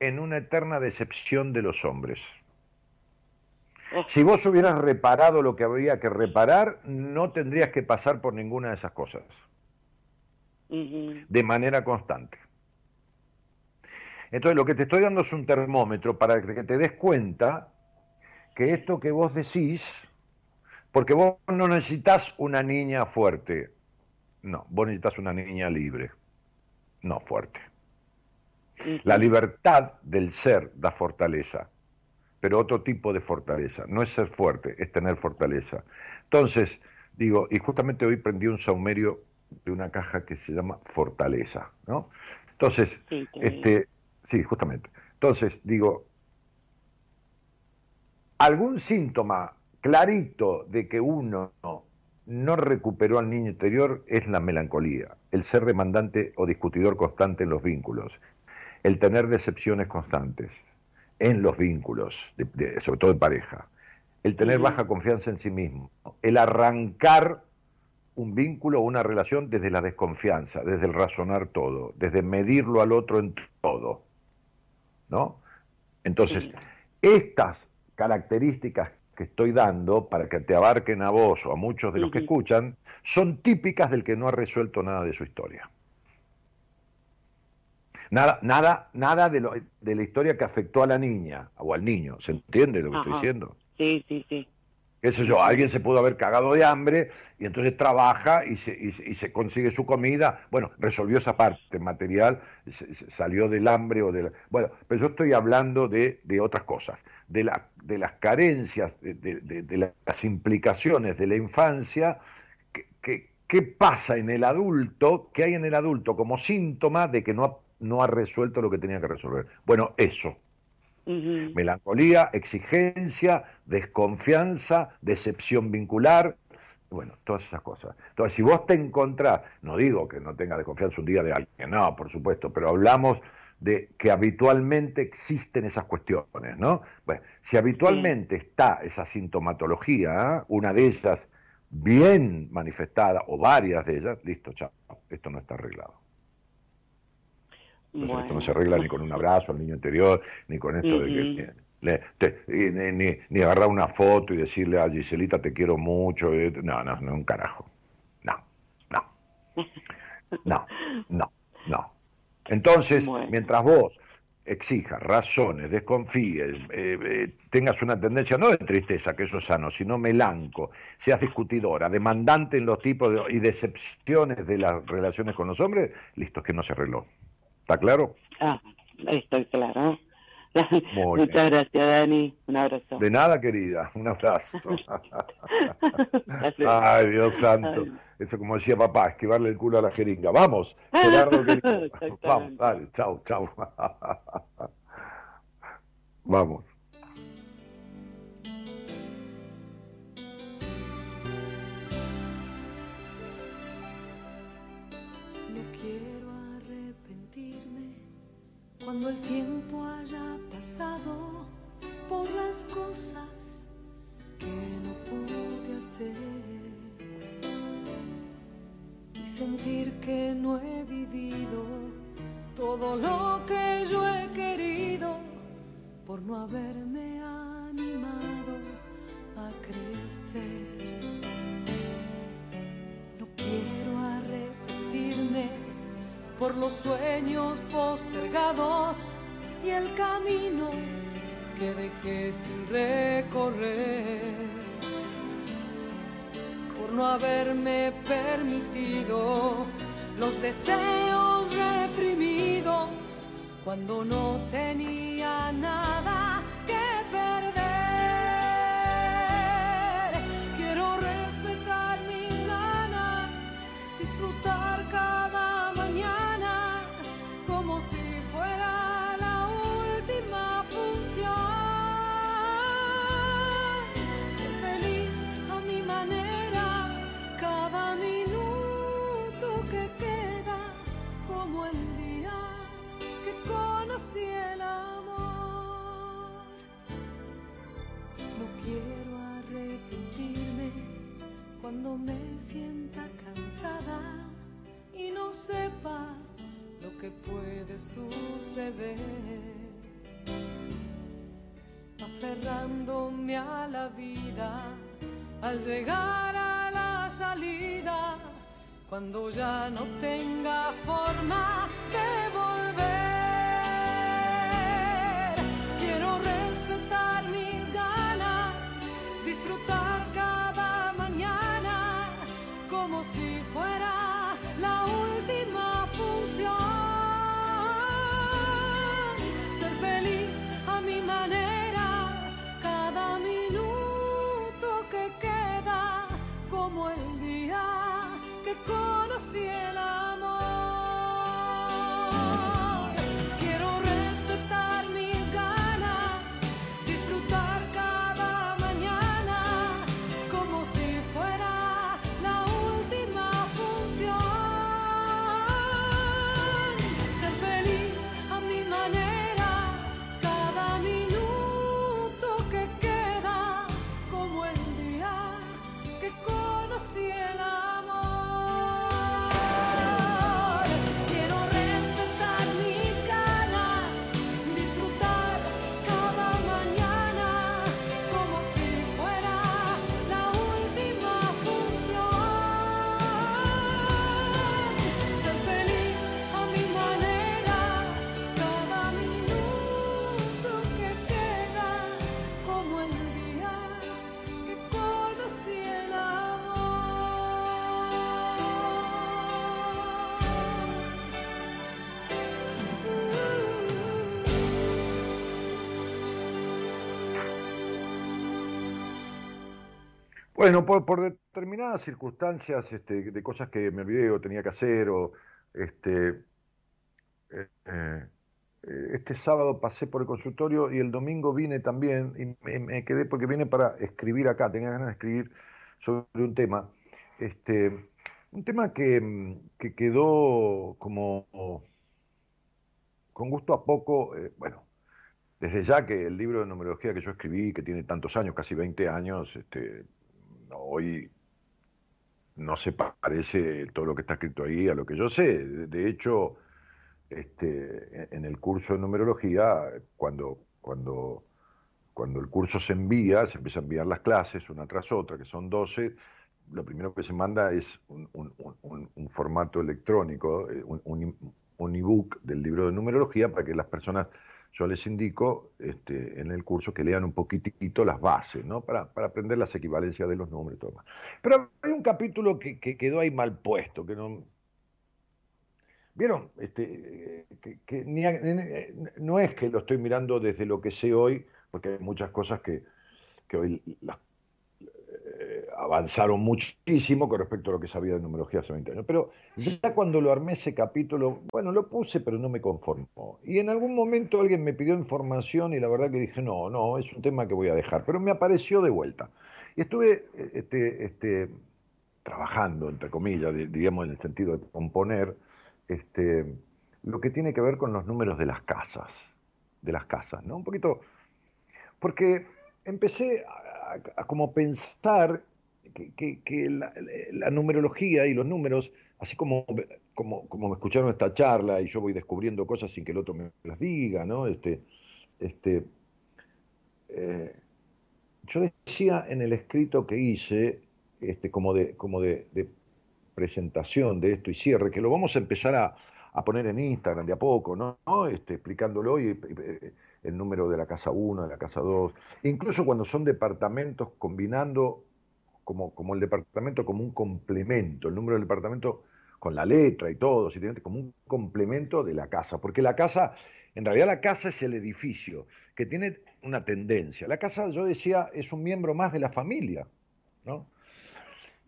[SPEAKER 3] en una eterna decepción de los hombres. Si vos hubieras reparado lo que había que reparar, no tendrías que pasar por ninguna de esas cosas, de manera constante. Entonces, lo que te estoy dando es un termómetro para que te des cuenta que esto que vos decís, porque vos no necesitas una niña fuerte, no, vos necesitas una niña libre, no fuerte. La libertad del ser da fortaleza, pero otro tipo de fortaleza. No es ser fuerte, es tener fortaleza. Entonces, digo, y justamente hoy prendí un saumerio de una caja que se llama Fortaleza, ¿no? Entonces,
[SPEAKER 7] Sí,
[SPEAKER 3] este, sí, justamente. Entonces, digo, algún síntoma clarito de que uno no recuperó al niño interior es la melancolía, el ser demandante o discutidor constante en los vínculos, el tener decepciones constantes en los vínculos, de- de- sobre todo de pareja, el tener baja confianza en sí mismo, el arrancar un vínculo o una relación desde la desconfianza, desde el razonar todo, desde medirlo al otro en todo. ¿No? Entonces, estas características que estoy dando para que te abarquen a vos o a muchos de los que escuchan, son típicas del que no ha resuelto nada de su historia. Nada, nada, nada de, lo- de la historia que afectó a la niña o al niño. ¿Se entiende lo que estoy diciendo?
[SPEAKER 7] Sí, sí, sí.
[SPEAKER 3] qué sé yo, alguien se pudo haber cagado de hambre y entonces trabaja y se, y y se consigue su comida. Bueno, resolvió esa parte material, se- se salió del hambre o de la... Bueno, pero yo estoy hablando de, de otras cosas, de, la- de las carencias, de, de- de- de las implicaciones de la infancia, que, que- qué pasa en el adulto, qué hay en el adulto como síntoma de que no ha, no ha resuelto lo que tenía que resolver. Bueno, eso. Melancolía, exigencia, desconfianza, decepción vincular, bueno, todas esas cosas. Entonces, si vos te encontrás, no digo que no tengas desconfianza un día de alguien, no, por supuesto, pero hablamos de que habitualmente existen esas cuestiones, ¿no? Bueno, si habitualmente está esa sintomatología, ¿eh? una de ellas bien manifestada, o varias de ellas, listo, chao, esto no está arreglado. Entonces, esto no se arregla ni con un abrazo al niño interior, ni con esto de que le- te- ni, ni- ni agarrar una foto y decirle a Giselita te quiero mucho. eh, No, no, no, un carajo. No, no. No, no, no. Entonces,
[SPEAKER 7] Bueno.
[SPEAKER 3] mientras vos exijas, razones, desconfíes, eh, eh, tengas una tendencia no de tristeza, que eso es sano, sino melanco, seas discutidora, demandante en los tipos de- y decepciones de las relaciones con los hombres, listo, es que no se arregló. ¿Está claro?
[SPEAKER 7] Ah, estoy claro.
[SPEAKER 3] Muy
[SPEAKER 7] Muchas gracias, Dani. Un abrazo.
[SPEAKER 3] De nada, querida. Un abrazo. Ay, Dios santo. Eso como decía papá, esquivarle el culo a la jeringa. Vamos, Gerardo. Vamos, dale, chao, chao. Vamos.
[SPEAKER 6] Cuando el tiempo haya pasado por las cosas que no pude hacer y sentir que no he vivido todo lo que yo he querido por no haberme animado a crecer. Por los sueños postergados y el camino que dejé sin recorrer. Por no haberme permitido los deseos reprimidos cuando no tenía nada que perder. Quiero respetar mis ganas, disfrutar cada cuando me sienta cansada y no sepa lo que puede suceder. Aferrándome a la vida al llegar a la salida, cuando ya no tenga forma de volver. A mi
[SPEAKER 3] Bueno, por, determinadas circunstancias este, de cosas que me olvidé o tenía que hacer, o este, eh, eh, este sábado pasé por el consultorio y el domingo vine también y me, quedé porque vine para escribir acá, tenía ganas de escribir sobre un tema. Este, un tema que, que quedó como con gusto a poco, eh, bueno, desde ya que el libro de numerología que yo escribí, que tiene tantos años, casi 20 años, este, hoy no se parece todo lo que está escrito ahí a lo que yo sé. De, hecho, este, en el curso de numerología, cuando, cuando, cuando el curso se envía, se empieza a enviar las clases una tras otra, que son 12, lo primero que se manda es un, un- formato electrónico, eh, un- un ebook del libro de numerología para que las personas, yo les indico este, en el curso que lean un poquitito las bases, ¿no? Para, para aprender las equivalencias de los números y todo más. Pero hay un capítulo que, que quedó ahí mal puesto, que no, ¿Vieron? Este, que, eh, no es que lo estoy mirando desde lo que sé hoy, porque hay muchas cosas que, que hoy las, avanzaron muchísimo con respecto a lo que sabía de numerología hace 20 años. Pero ya cuando lo armé ese capítulo, bueno, lo puse, pero no me conformó. Y en algún momento alguien me pidió información y la verdad que dije, no, no, es un tema que voy a dejar. Pero me apareció de vuelta. Y estuve eh, este, este, trabajando, entre comillas, di- digamos en el sentido de componer, este, lo que tiene que ver con los números de las casas, de las casas, ¿no? Un poquito, porque empecé a, a- a como pensar que, la, numerología y los números, así como, como, como me escucharon esta charla y yo voy descubriendo cosas sin que el otro me las diga, ¿no? Este, este, eh, yo decía en el escrito que hice, este, como de, como de, presentación de esto y cierre, que lo vamos a empezar a, a poner en Instagram de a poco, ¿no? Este, explicándolo y, y- el número de la casa 1, de la casa 2, incluso cuando son departamentos combinando como, como el departamento como un complemento, el número del departamento con la letra y todo, como un complemento de la casa, porque la casa, en realidad la casa es el edificio que tiene una tendencia. La casa, yo decía, es un miembro más de la familia, ¿no?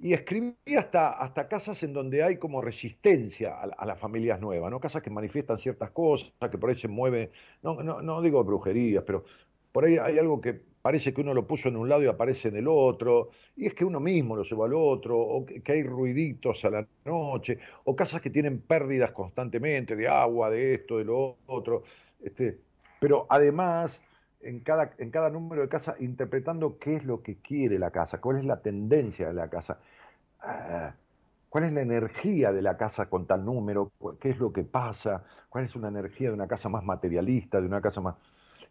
[SPEAKER 3] Y escribí hasta, hasta casas en donde hay como resistencia a las familias nuevas, ¿no? Casas que manifiestan ciertas cosas, que por ahí se mueven, no, no, no digo brujerías, pero por ahí hay algo que parece que uno lo puso en un lado y aparece en el otro, y es que uno mismo lo llevó al otro, o que, que hay ruiditos a la noche, o casas que tienen pérdidas constantemente de agua, de esto, de lo otro. Este, pero además, en cada, en cada número de casa, interpretando qué es lo que quiere la casa, cuál es la tendencia de la casa. Ah, cuál es la energía de la casa con tal número, qué es lo que pasa, cuál es una energía de una casa más materialista, de una casa más...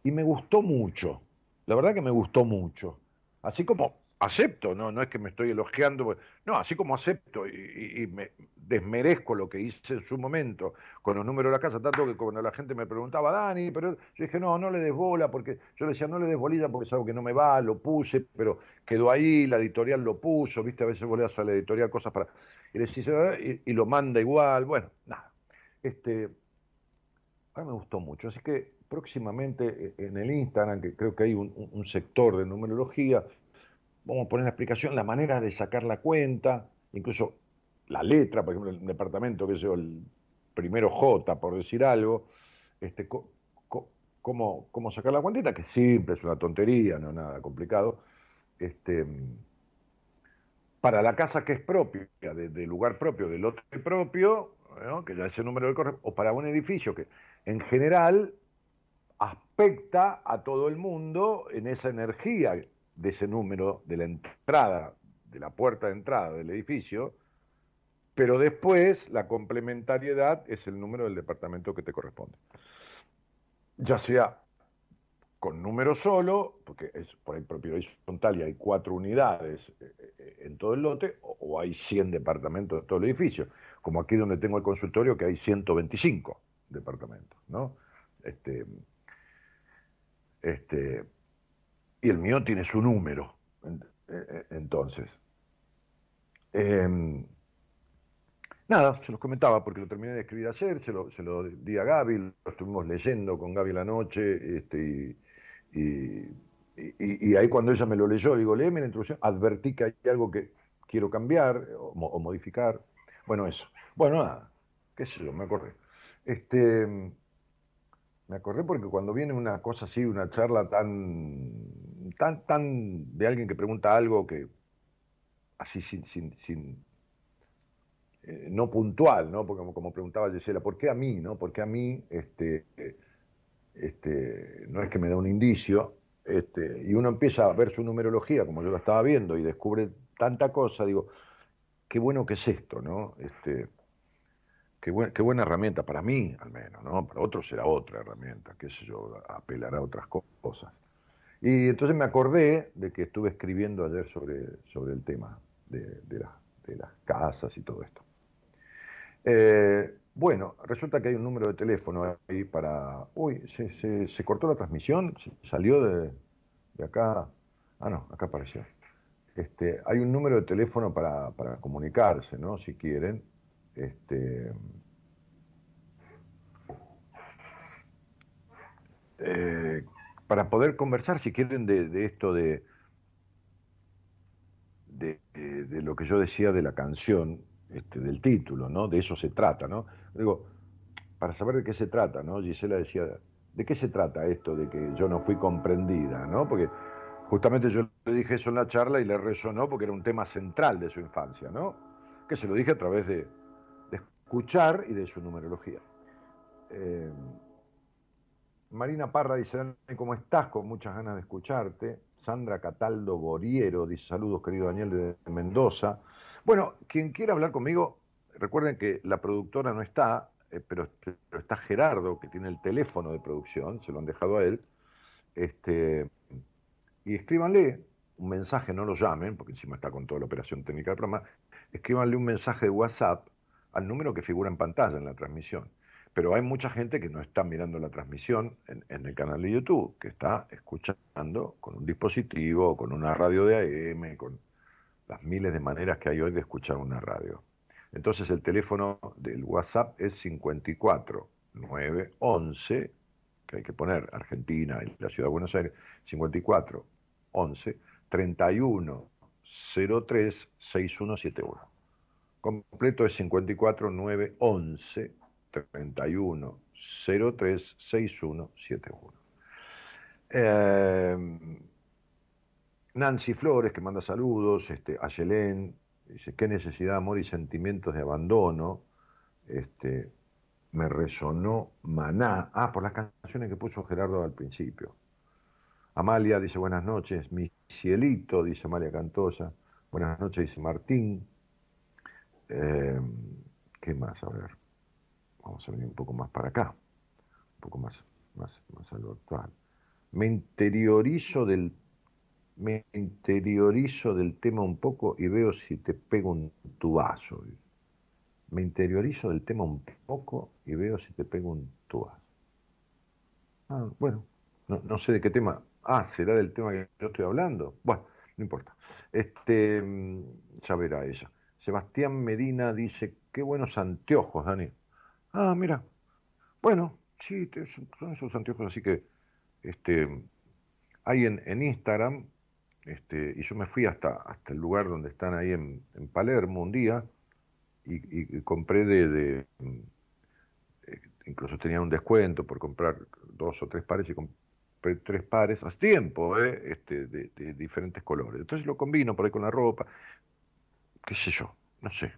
[SPEAKER 3] Y me gustó mucho, la verdad que me gustó mucho. Así como acepto, no, no es que me estoy elogiando, pues, no, así como acepto y, me desmerezco lo que hice en su momento con los números de la casa, tanto que cuando la gente me preguntaba, Dani, pero yo dije, no, no le des bola, porque yo le decía, no le des bolilla porque es algo que no me va, lo puse, pero quedó ahí, la editorial lo puso, viste, a veces volvías a la editorial cosas para... Y, le y, y lo manda igual, bueno, nada. Este, a mí me gustó mucho, así que próximamente eh, en el Instagram, que creo que hay un, sector de numerología, vamos a poner la explicación, la manera de sacar la cuenta, incluso la letra, por ejemplo, el departamento, que es el primero J, por decir algo, este, cómo, cómo, sacar la cuentita, que es simple, es una tontería, no nada complicado. Este, para la casa que es propia, de, lugar propio, del lote propio, que ya es el número del correo, o para un edificio que en general aspecta a todo el mundo en esa energía de ese número de la entrada, de la puerta de entrada del edificio, pero después la complementariedad es el número del departamento que te corresponde. Ya sea con número solo, porque es por ahí propiedad horizontal y hay cuatro unidades eh, eh, en todo el lote, o hay 100 departamentos en todo el edificio, como aquí donde tengo el consultorio que hay 125 departamentos, ¿no? Este, este, y el mío tiene su número. Eh, eh, entonces, em, nada, se los comentaba porque lo terminé de escribir ayer, se lo, se lo di a Gaby, lo estuvimos leyendo con Gaby la noche, este, y, ahí cuando ella me lo leyó, digo, léeme la introducción, advertí que hay algo que quiero cambiar o, modificar. Bueno, eso. Bueno, nada, qué sé yo, me acordé. Este, me acordé porque cuando viene una cosa así, una charla tan, tan, tan de alguien que pregunta algo que así sin, sin, sin eh, no puntual, ¿no? Porque como, preguntaba Gisela, ¿por qué a mí, no? ¿Por qué a mí, este, este, no es que me da un indicio, este, y uno empieza a ver su numerología como yo la estaba viendo y descubre tanta cosa, digo, qué bueno que es esto, ¿no? Este, Qué, buena herramienta para mí, al menos, ¿no? Para otros será otra herramienta, qué sé yo, apelará a otras cosas. Y entonces me acordé de que estuve escribiendo ayer sobre, sobre el tema de, las casas y todo esto. Eh, bueno, resulta que hay un número de teléfono ahí para... Uy, se, cortó la transmisión, salió de, acá... Ah, no, acá apareció. Este, hay un número de teléfono para, para comunicarse, ¿no? Si quieren. Este, eh, para poder conversar, si quieren, de, esto de, de, lo que yo decía de la canción, este, del título, ¿no? De eso se trata, ¿no? Digo, para saber de qué se trata, ¿no? Gisela decía, ¿de qué se trata esto de que yo no fui comprendida, ¿no? Porque justamente yo le dije eso en la charla y le resonó porque era un tema central de su infancia, ¿no? Que se lo dije a través de, escuchar y de su numerología. Eh, Marina Parra dice, ¿cómo estás? Con muchas ganas de escucharte. Sandra Cataldo Boriero dice, saludos querido Daniel de Mendoza. Bueno, quien quiera hablar conmigo, recuerden que la productora no está, eh, pero, está Gerardo, que tiene el teléfono de producción, se lo han dejado a él. Este, y escríbanle un mensaje, no lo llamen, porque encima está con toda la operación técnica del programa, escríbanle un mensaje de WhatsApp al número que figura en pantalla en la transmisión. Pero hay mucha gente que no está mirando la transmisión en, el canal de YouTube, que está escuchando con un dispositivo, con una radio de AM, con las miles de maneras que hay hoy de escuchar una radio. Entonces el teléfono del WhatsApp es 54 911, que hay que poner Argentina y la ciudad de Buenos Aires, 54 11 31 03 6171 completo es 54 9 11 31 03 6171. Nancy Flores, que manda saludos, este, a Yelén, dice, qué necesidad, amor y sentimientos de abandono. Este, me resonó Maná. Ah, por las canciones que puso Gerardo al principio. Amalia dice, buenas noches. Mi cielito, dice Amalia Cantosa. Buenas noches, dice Martín. Eh, ¿Qué más? A ver, vamos a venir un poco más para acá, un poco más, más, más a lo actual. Me interiorizo del me interiorizo del tema un poco y veo si te pego un tubazo. Me interiorizo del tema un poco y veo si te pego un tubazo. Ah, bueno, no, no sé de qué tema. Ah, será del tema que yo estoy hablando. Bueno, no importa. Este, mm, ya verá ella. Sebastián Medina dice, qué buenos anteojos, Dani. Ah, mira. Bueno, sí, son esos anteojos, así que este, hay en, en Instagram, este, y yo me fui hasta, hasta el lugar donde están ahí en, en Palermo un día, y, y- compré de, de, eh, incluso tenía un descuento por comprar dos o tres pares y compré tres pares hace tiempo, ¿eh? este, de, de diferentes colores. Entonces lo combino por ahí con la ropa, qué sé yo, no sé.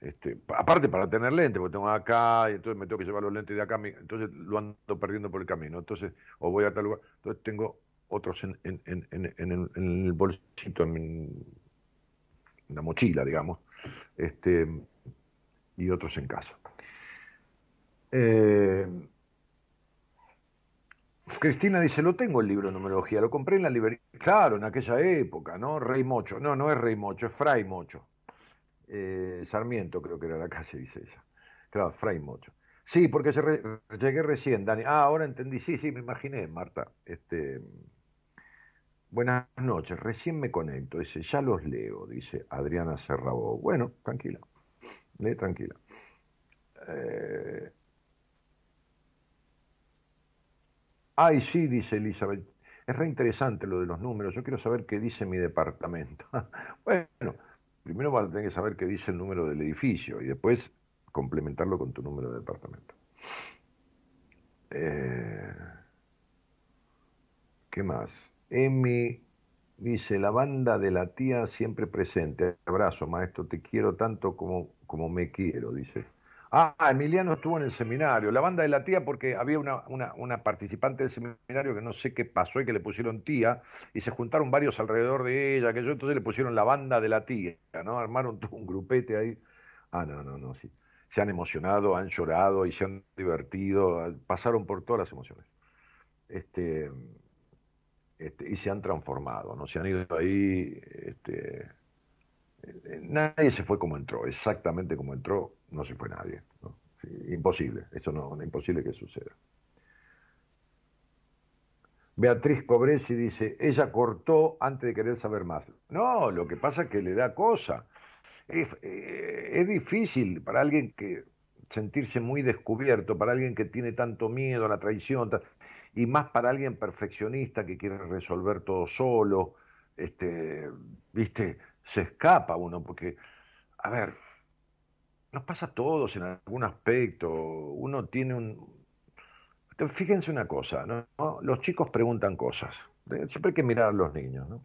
[SPEAKER 3] Este, pa- aparte para tener lentes, porque tengo acá y entonces me tengo que llevar los lentes de acá, entonces lo ando perdiendo por el camino. Entonces, o voy a tal lugar, entonces tengo otros en, en, en, en, el, bolsito, en la mochila, digamos, este, y otros en casa. Eh, Cristina dice, lo tengo el libro de numerología, lo compré en la librería. Claro, en aquella época, ¿no? Rey Mocho. No, no es Rey Mocho, es Fray Mocho. Eh, Sarmiento creo que era la calle, dice ella. Claro, Fray Mocho. Sí, porque llegué recién, Dani. Ah, ahora entendí. Sí, sí, me imaginé, Marta. Este, buenas noches, recién me conecto. Dice, ya los leo, dice Adriana Serrabo. Bueno, tranquila. Lee tranquila. Eh, Ay, sí, dice Elizabeth. Es re interesante lo de los números. Yo quiero saber qué dice mi departamento. bueno, primero vas a tener que saber qué dice el número del edificio y después complementarlo con tu número de departamento. Eh, ¿Qué más? Emi dice, la banda de la tía siempre presente. Abrazo, maestro, te quiero tanto como, como me quiero, dice. Ah, Emiliano estuvo en el seminario. La banda de la tía porque había una, una, participante del seminario que no sé qué pasó y que le pusieron tía y se juntaron varios alrededor de ella, que yo entonces le pusieron la banda de la tía, ¿no? Armaron todo un grupete ahí. Ah, no, no, no, sí. Se han emocionado, han llorado y se han divertido, pasaron por todas las emociones. Este, este, y se han transformado, ¿no? Se han ido ahí, este, eh, nadie se fue como entró, exactamente como entró, no se fue nadie. imposible, eso no, imposible que suceda. Beatriz Cobresi dice, ella cortó antes de querer saber más. No, lo que pasa es que le da cosa. Es, eh, es difícil para alguien que sentirse muy descubierto, para alguien que tiene tanto miedo a la traición, y más para alguien perfeccionista que quiere resolver todo solo, este, viste, se escapa uno, porque, a ver, nos pasa a todos en algún aspecto, uno tiene un... Fíjense una cosa, ¿no? Los chicos preguntan cosas, siempre hay que mirar a los niños, ¿no?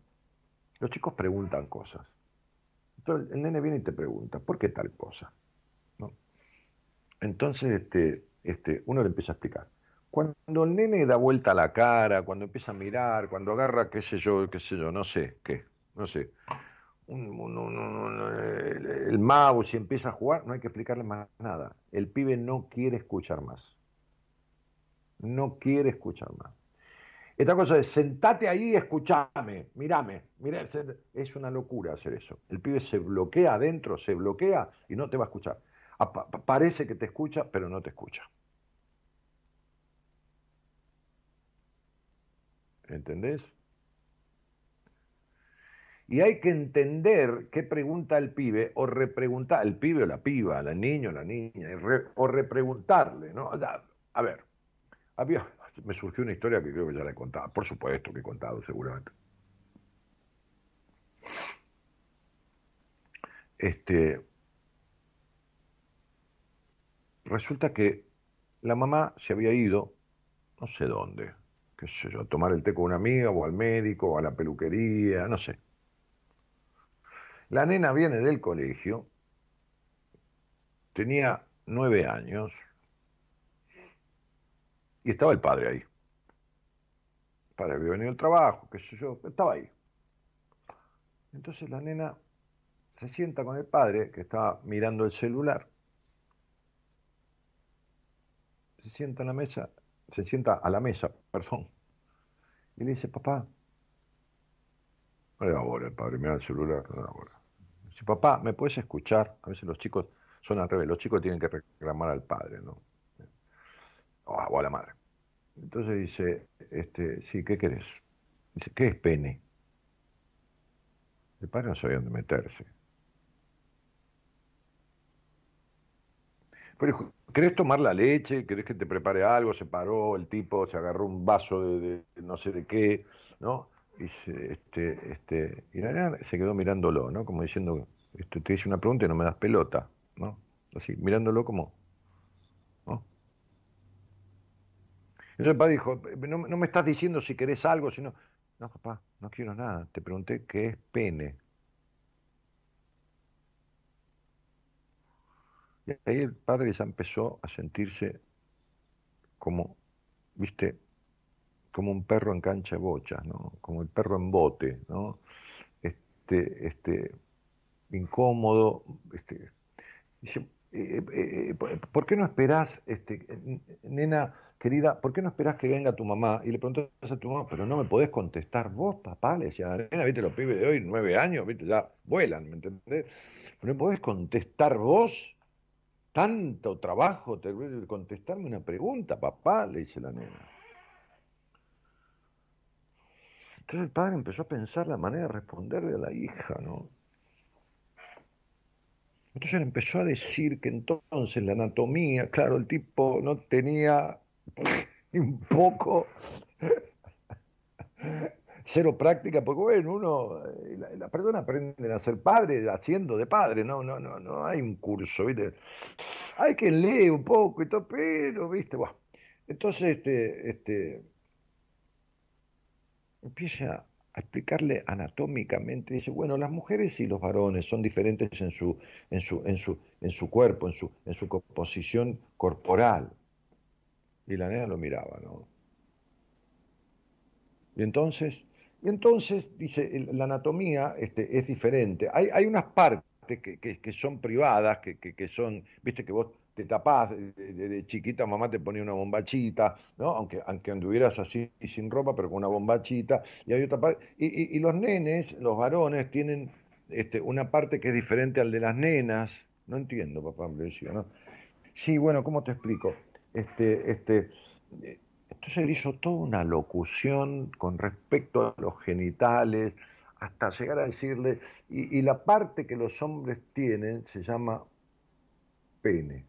[SPEAKER 3] Los chicos preguntan cosas. Entonces el nene viene y te pregunta, ¿por qué tal cosa? Entonces este, este, uno le empieza a explicar. Cuando el nene da vuelta la cara, cuando empieza a mirar, cuando agarra, qué sé yo, qué sé yo, no sé, qué, no sé, el, mouse y empieza a jugar, no hay que explicarle más nada. El pibe no quiere escuchar más. No quiere escuchar más. Esta cosa de sentate ahí y escuchame, mirame, mirá, se- es una locura hacer eso. El pibe se bloquea adentro, se bloquea y no te va a escuchar. Parece que te escucha, pero no te escucha. ¿Entendés? Y hay que entender qué pregunta el pibe o repreguntar, el pibe o la piba, la niño o la niña, o repreguntarle, ¿no? O sea, a ver, había, me surgió una historia que creo que ya la he contado, por supuesto que he contado seguramente. Este, resulta que la mamá se había ido, no sé dónde, qué sé yo, a tomar el té con una amiga o al médico o a la peluquería, no sé. La nena viene del colegio, tenía nueve años y estaba el padre ahí. El padre había venido al trabajo, qué sé yo, estaba ahí. Entonces la nena se sienta con el padre, que estaba mirando el celular, se sienta en la mesa, se sienta a la mesa, perdón, y le dice, papá, no le el padre, mira el celular, no Dice, papá, ¿me puedes escuchar? A veces los chicos son al revés, los chicos tienen que reclamar al padre, ¿no? O a la madre. Entonces dice, este, sí, ¿qué querés? Dice, ¿qué es pene? El padre no sabía dónde meterse. Pero ¿querés tomar la leche? ¿Querés que te prepare algo? Se paró el tipo, se agarró un vaso de no sé de qué, ¿no? Se, este, este, y la se quedó mirándolo, ¿no? Como diciendo, este, te hice una pregunta y no me das pelota, ¿no? Así, mirándolo como. Entonces el padre dijo, no, no me estás diciendo si querés algo, sino, no, papá, no quiero nada. Te pregunté qué es pene. Y ahí el padre ya empezó a sentirse como, viste, como un perro en cancha de bochas, ¿no? Como el perro en bote, ¿no? Este, este, incómodo, este, eh, eh, eh, ¿por qué no esperás, este, nena querida, ¿por qué no esperás que venga tu mamá? Y le preguntás a tu mamá, pero no me podés contestar vos, papá, le decía nena, viste, los pibes de hoy, nueve años, viste, ya vuelan, ¿me entendés? ¿No me podés contestar vos? Tanto trabajo, te, contestarme una pregunta, papá, le dice la nena. Entonces el padre empezó a pensar la manera de responderle a la hija, ¿no? Entonces él empezó a decir que entonces la anatomía, claro, el tipo no tenía un poco cero práctica, porque bueno, uno, eh, la, la persona aprende a ser padre haciendo de padre, no, no, no, no hay un curso, ¿viste? Hay que leer un poco y todo, pero, ¿viste? Bueno, entonces, este, este, empieza a explicarle anatómicamente, dice, bueno, las mujeres y los varones son diferentes en su, en su, en su, en su cuerpo, en su, en su composición corporal. Y la nena lo miraba, ¿no? Y entonces, y entonces, dice, la anatomía este, es diferente. Hay, hay unas partes que, que, son privadas, que, que, son, viste que vos te tapás, de, de, chiquita mamá te ponía una bombachita, ¿no? Aunque, aunque anduvieras así sin ropa, pero con una bombachita, y hay otra parte, y, los nenes, los varones, tienen este, una parte que es diferente al de las nenas, no entiendo, papá, me decía, ¿no? Sí, bueno, ¿cómo te explico? Este, este, entonces él hizo toda una locución con respecto a los genitales, hasta llegar a decirle, y la parte que los hombres tienen se llama pene.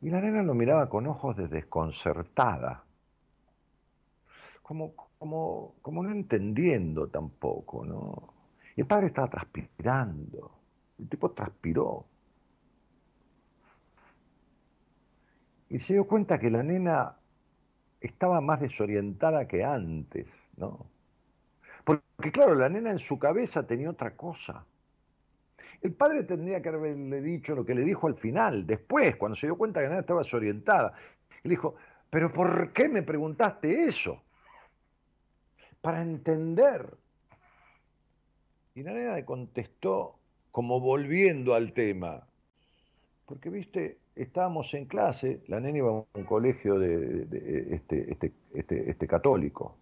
[SPEAKER 3] Y la nena lo miraba con ojos de desconcertada, como, como, como no entendiendo tampoco, ¿no? Y el padre estaba transpirando, el tipo transpiró. Y se dio cuenta que la nena estaba más desorientada que antes, ¿no? Porque claro, la nena en su cabeza tenía otra cosa. El padre tendría que haberle dicho lo que le dijo al final, después, cuando se dio cuenta que nena estaba desorientada. Él dijo, pero ¿por qué me preguntaste eso? Para entender. Y la nena le contestó como volviendo al tema. Porque, viste, estábamos en clase, la nena iba a un colegio de, de este, este, este, este, católico.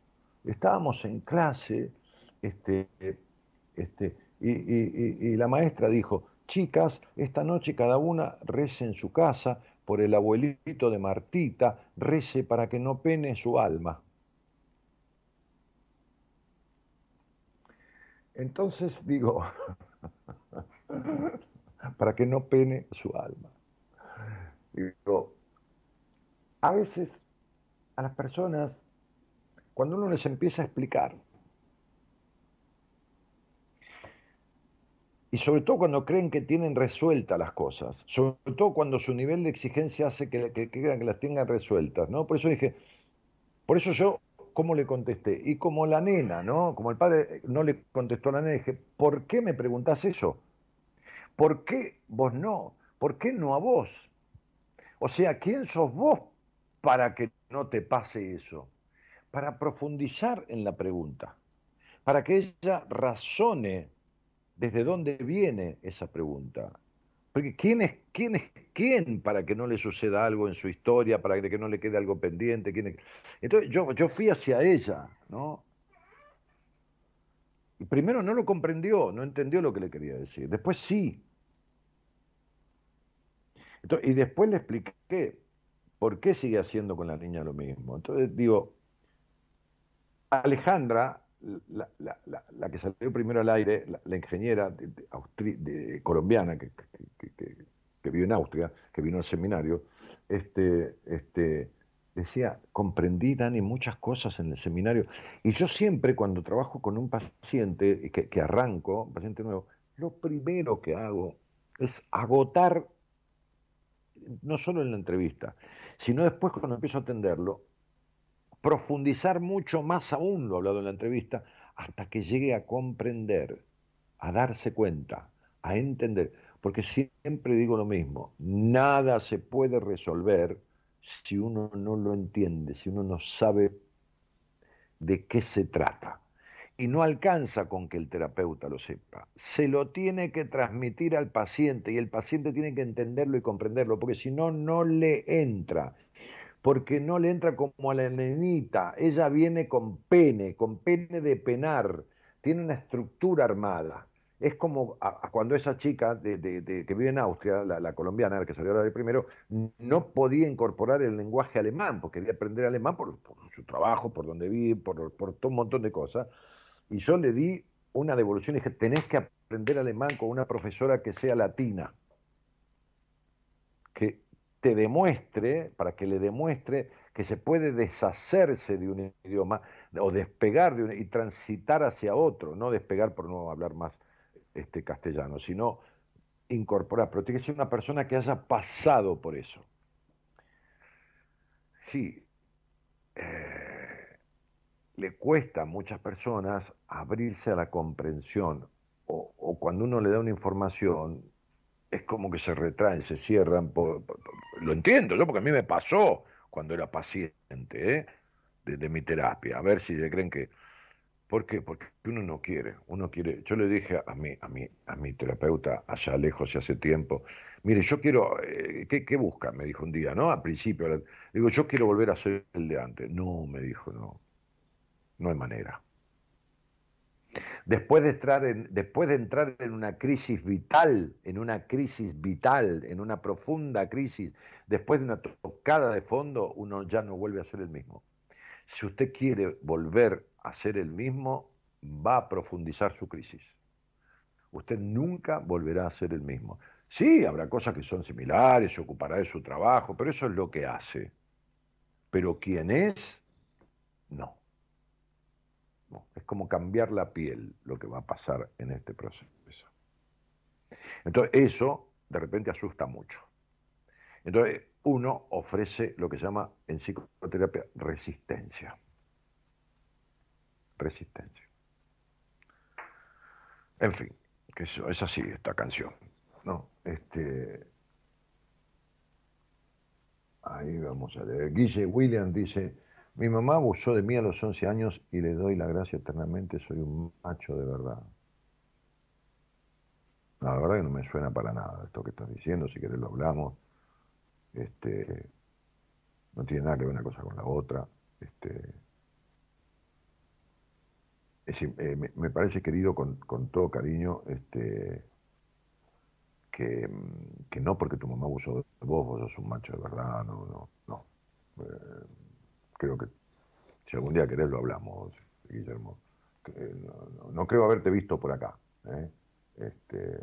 [SPEAKER 3] Estábamos en clase, este, este, y, y, y, la maestra dijo, chicas, esta noche cada una rece en su casa por el abuelito de Martita, rece para que no pene su alma. Entonces digo, para que no pene su alma. Digo, a veces a las personas, cuando uno les empieza a explicar, y sobre todo cuando creen que tienen resueltas las cosas, sobre todo cuando su nivel de exigencia hace que, que, que, las tengan resueltas, ¿no? Por eso dije, por eso yo, ¿cómo le contesté? Y como la nena, ¿no? Como el padre no le contestó a la nena, dije, ¿por qué me preguntás eso? ¿Por qué vos no? ¿Por qué no a vos? O sea, ¿quién sos vos para que no te pase eso? Para profundizar en la pregunta, para que ella razone desde dónde viene esa pregunta. Porque ¿quién es, quién es quién para que no le suceda algo en su historia, para que no le quede algo pendiente? ¿Quién Entonces yo, yo fui hacia ella, ¿no? Y primero no lo comprendió, no entendió lo que le quería decir. Después sí. y después le expliqué por qué sigue haciendo con la niña lo mismo. Entonces digo, Alejandra la, que salió primero al aire, la, ingeniera de, colombiana que, que, vive en Austria, que vino al seminario, este, este, decía, comprendí, Dani, muchas cosas en el seminario. Y yo siempre cuando trabajo con un paciente, que, que arranco, un paciente nuevo, lo primero que hago es agotar, no solo en la entrevista, sino después cuando empiezo a atenderlo, profundizar mucho más aún, lo hablado en la entrevista, hasta que llegue a comprender, a darse cuenta, a entender. Porque siempre digo lo mismo, nada se puede resolver si uno no lo entiende, si uno no sabe de qué se trata. Y no alcanza con que el terapeuta lo sepa. Se lo tiene que transmitir al paciente y el paciente tiene que entenderlo y comprenderlo, porque si no, no le entra porque no le entra como a la nenita. Ella viene con pene, con pene de penar, tiene una estructura armada. Es como cuando esa chica que vive en Austria, la, colombiana, la que salió ahora primero, no podía incorporar el lenguaje alemán, porque quería aprender alemán por, su trabajo, por donde vive, por, por todo un montón de cosas. Y yo le di una devolución y dije, tenés que aprender alemán con una profesora que sea latina, te demuestre, para que le demuestre que se puede deshacerse de un idioma o despegar de un, y transitar hacia otro, no despegar por no hablar más este, castellano, sino incorporar, pero tiene que ser una persona que haya pasado por eso. Sí, eh, le cuesta a muchas personas abrirse a la comprensión o, o cuando uno le da una información, es como que se retraen, se cierran. lo entiendo, yo porque a mí me pasó cuando era paciente ¿eh? de, mi terapia. A ver si se creen que... ¿Por qué? Porque uno no quiere, uno quiere. Yo le dije a mi, a mi, a mi terapeuta allá lejos y hace tiempo, mire, yo quiero, eh, ¿qué, ¿qué, busca? Me dijo un día, ¿no? Al principio, le digo, yo quiero volver a ser el de antes. No, me dijo, no, no hay manera. Después de, entrar en, después de entrar en una crisis vital, en una crisis vital, en una profunda crisis, después de una tocada de fondo, uno ya no vuelve a ser el mismo. Si usted quiere volver a ser el mismo, va a profundizar su crisis. Usted nunca volverá a ser el mismo. Sí, habrá cosas que son similares, se ocupará de su trabajo, pero eso es lo que hace. Pero quién es, no es como cambiar la piel lo que va a pasar en este proceso. Entonces, eso de repente asusta mucho. Entonces, uno ofrece lo que se llama en psicoterapia resistencia. Resistencia. En fin, que eso, es así esta canción. ¿no? Este, ahí vamos a leer. Guille William dice, mi mamá abusó de mí a los 11 años y le doy la gracia eternamente, soy un macho de verdad. la verdad que no me suena para nada esto que estás diciendo, si querés lo hablamos. Este, no tiene nada que ver una cosa con la otra. Este, eh, me, parece querido con, todo cariño este, que, no porque tu mamá abusó de vos, vos sos un macho de verdad, no, no, no. Eh, creo que si algún día querés lo hablamos, Guillermo. No, creo haberte visto por acá. ¿eh? Este,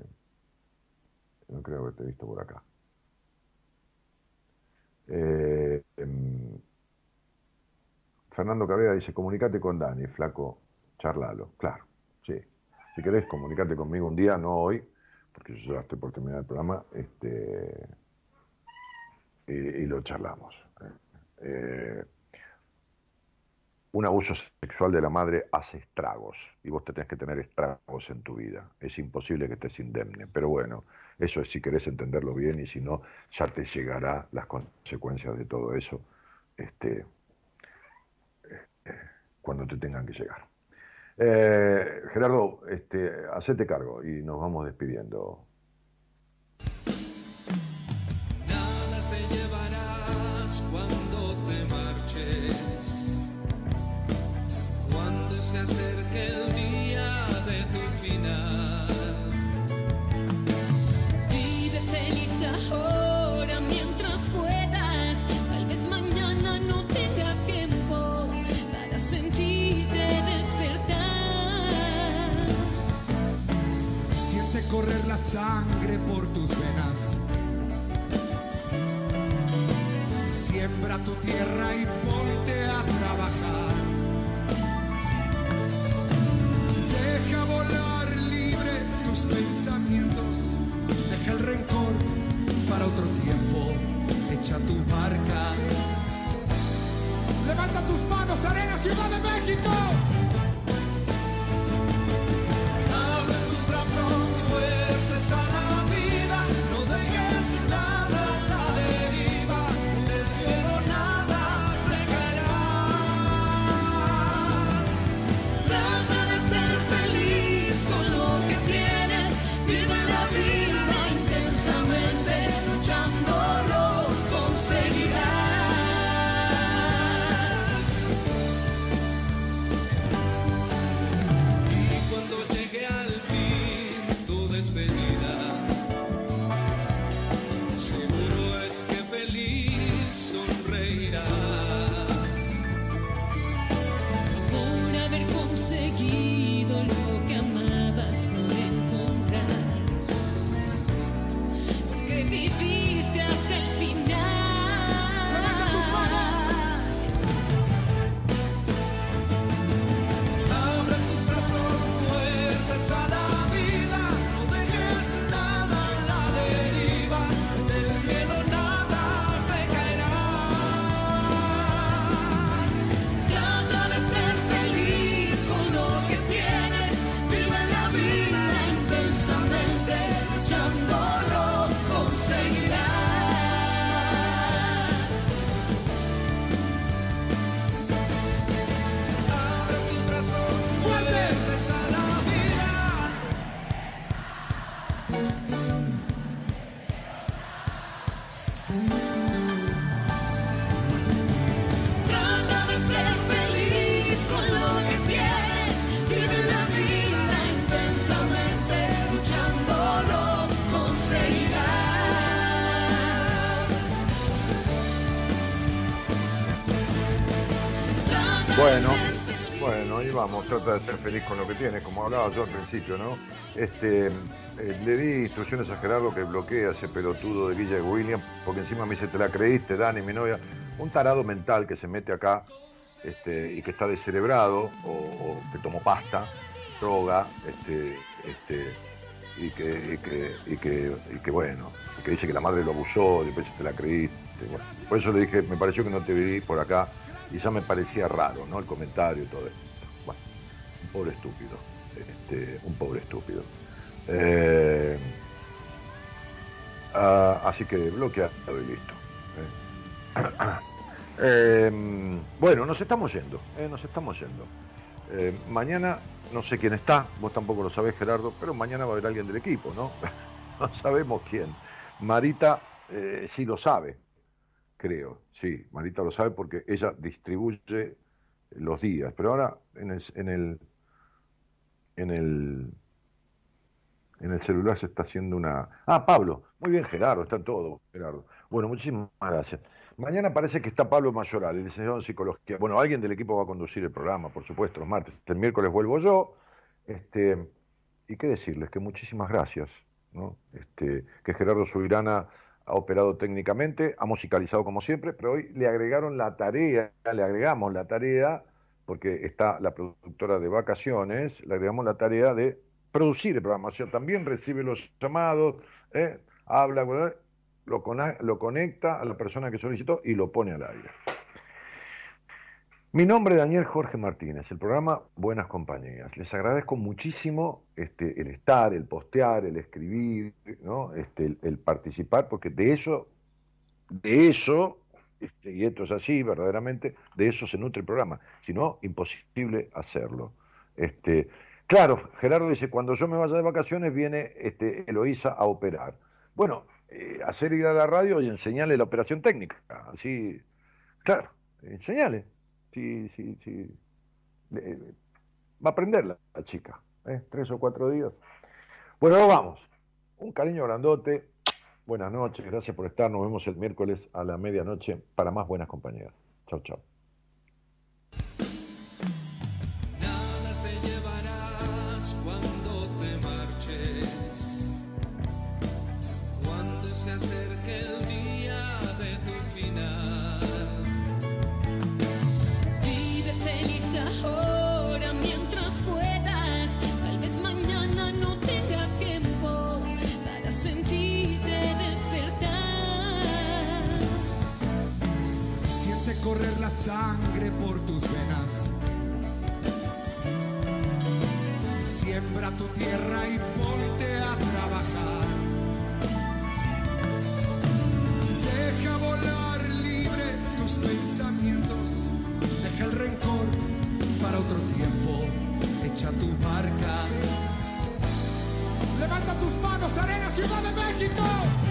[SPEAKER 3] no creo haberte visto por acá. Eh, em, Fernando Cabrera dice, comunicate con Dani, flaco, charlalo. Claro, sí. Si querés, comunicate conmigo un día, no hoy, porque yo ya estoy por terminar el programa, este, y, lo charlamos. ¿eh? Un abuso sexual de la madre hace estragos y vos tenés que tener estragos en tu vida. Es imposible que estés indemne, pero bueno, eso es si querés entenderlo bien y si no, ya te llegará las consecuencias de todo eso este, eh, cuando te tengan que llegar. Eh, Gerardo, este, hacete cargo y nos vamos despidiendo.
[SPEAKER 5] Se acerque el día de tu final.
[SPEAKER 6] Vive feliz ahora mientras puedas. Tal vez mañana no tengas tiempo para sentirte despertar.
[SPEAKER 8] Siente correr la sangre por tus venas. Siembra tu tierra y ponte pensamientos. Deja el rencor para otro tiempo. Echa tu barca. Levanta tus manos, Arena Ciudad de México.
[SPEAKER 6] Trata de ser feliz con lo que
[SPEAKER 3] tiene, como hablaba yo al principio, ¿no? Este, eh, le di instrucciones a Gerardo que bloquee a ese pelotudo de Villa de William, porque encima me dice, te la creíste, Dani, mi novia, un tarado mental que se mete acá este, y que está descerebrado, o, que tomó pasta, droga, este, este, y que, y que, y que, bueno, que dice que la madre lo abusó, después te la creíste. Por eso le dije, me pareció que no te vi por acá, y ya me parecía raro, ¿no? El comentario y todo esto. Pobre estúpido, este, un pobre estúpido. Eh, ah, así que bloqueado y listo. Eh. Eh, bueno, nos estamos yendo, eh, nos estamos yendo. Eh, mañana no sé quién está, vos tampoco lo sabés Gerardo, pero mañana va a haber alguien del equipo, ¿no? no sabemos quién. Marita sí lo sabe, creo, sí, Marita lo sabe porque ella distribuye los días, pero ahora en el, en el, en el celular se está haciendo una... Ah, Pablo, muy bien Gerardo, está todo, Gerardo. Bueno, muchísimas gracias. Mañana parece que está Pablo Mayoral, el licenciado en psicología. Bueno, alguien del equipo va a conducir el programa, por supuesto, los martes. El miércoles vuelvo yo. Este, y qué decirles, que muchísimas gracias. ¿no? Este, que Gerardo Subirana ha operado técnicamente, ha musicalizado como siempre, pero hoy le agregaron la tarea, le agregamos la tarea, porque está la productora de vacaciones, le agregamos la tarea de producir el programa. O sea, también recibe los llamados, ¿eh? habla, lo, conecta a la persona que solicitó y lo pone al aire. Mi nombre es Daniel Jorge Martínez, el programa Buenas Compañías. Les agradezco muchísimo este, el estar, el postear, el escribir, este, el participar, porque de eso, de eso, este, y esto es así verdaderamente, de eso se nutre el programa. Si no, imposible hacerlo. Este, claro, Gerardo dice, cuando yo me vaya de vacaciones viene este, Eloísa a operar. Bueno, eh, hacer ir a la radio y enseñarle la operación técnica. Así, claro, enseñale. Sí, sí, sí. Eh, va a aprender la, chica, ¿eh? tres o cuatro días. Bueno, vamos. Un cariño grandote. Buenas noches, gracias por estar. Nos vemos el miércoles a la medianoche para más buenas compañías. Chao, chao.
[SPEAKER 8] Correr la sangre por tus venas. Siembra tu tierra y ponte a trabajar. Deja volar libre tus pensamientos. Deja el rencor para otro tiempo. Echa tu barca. Levanta tus manos, Arena, Ciudad de México.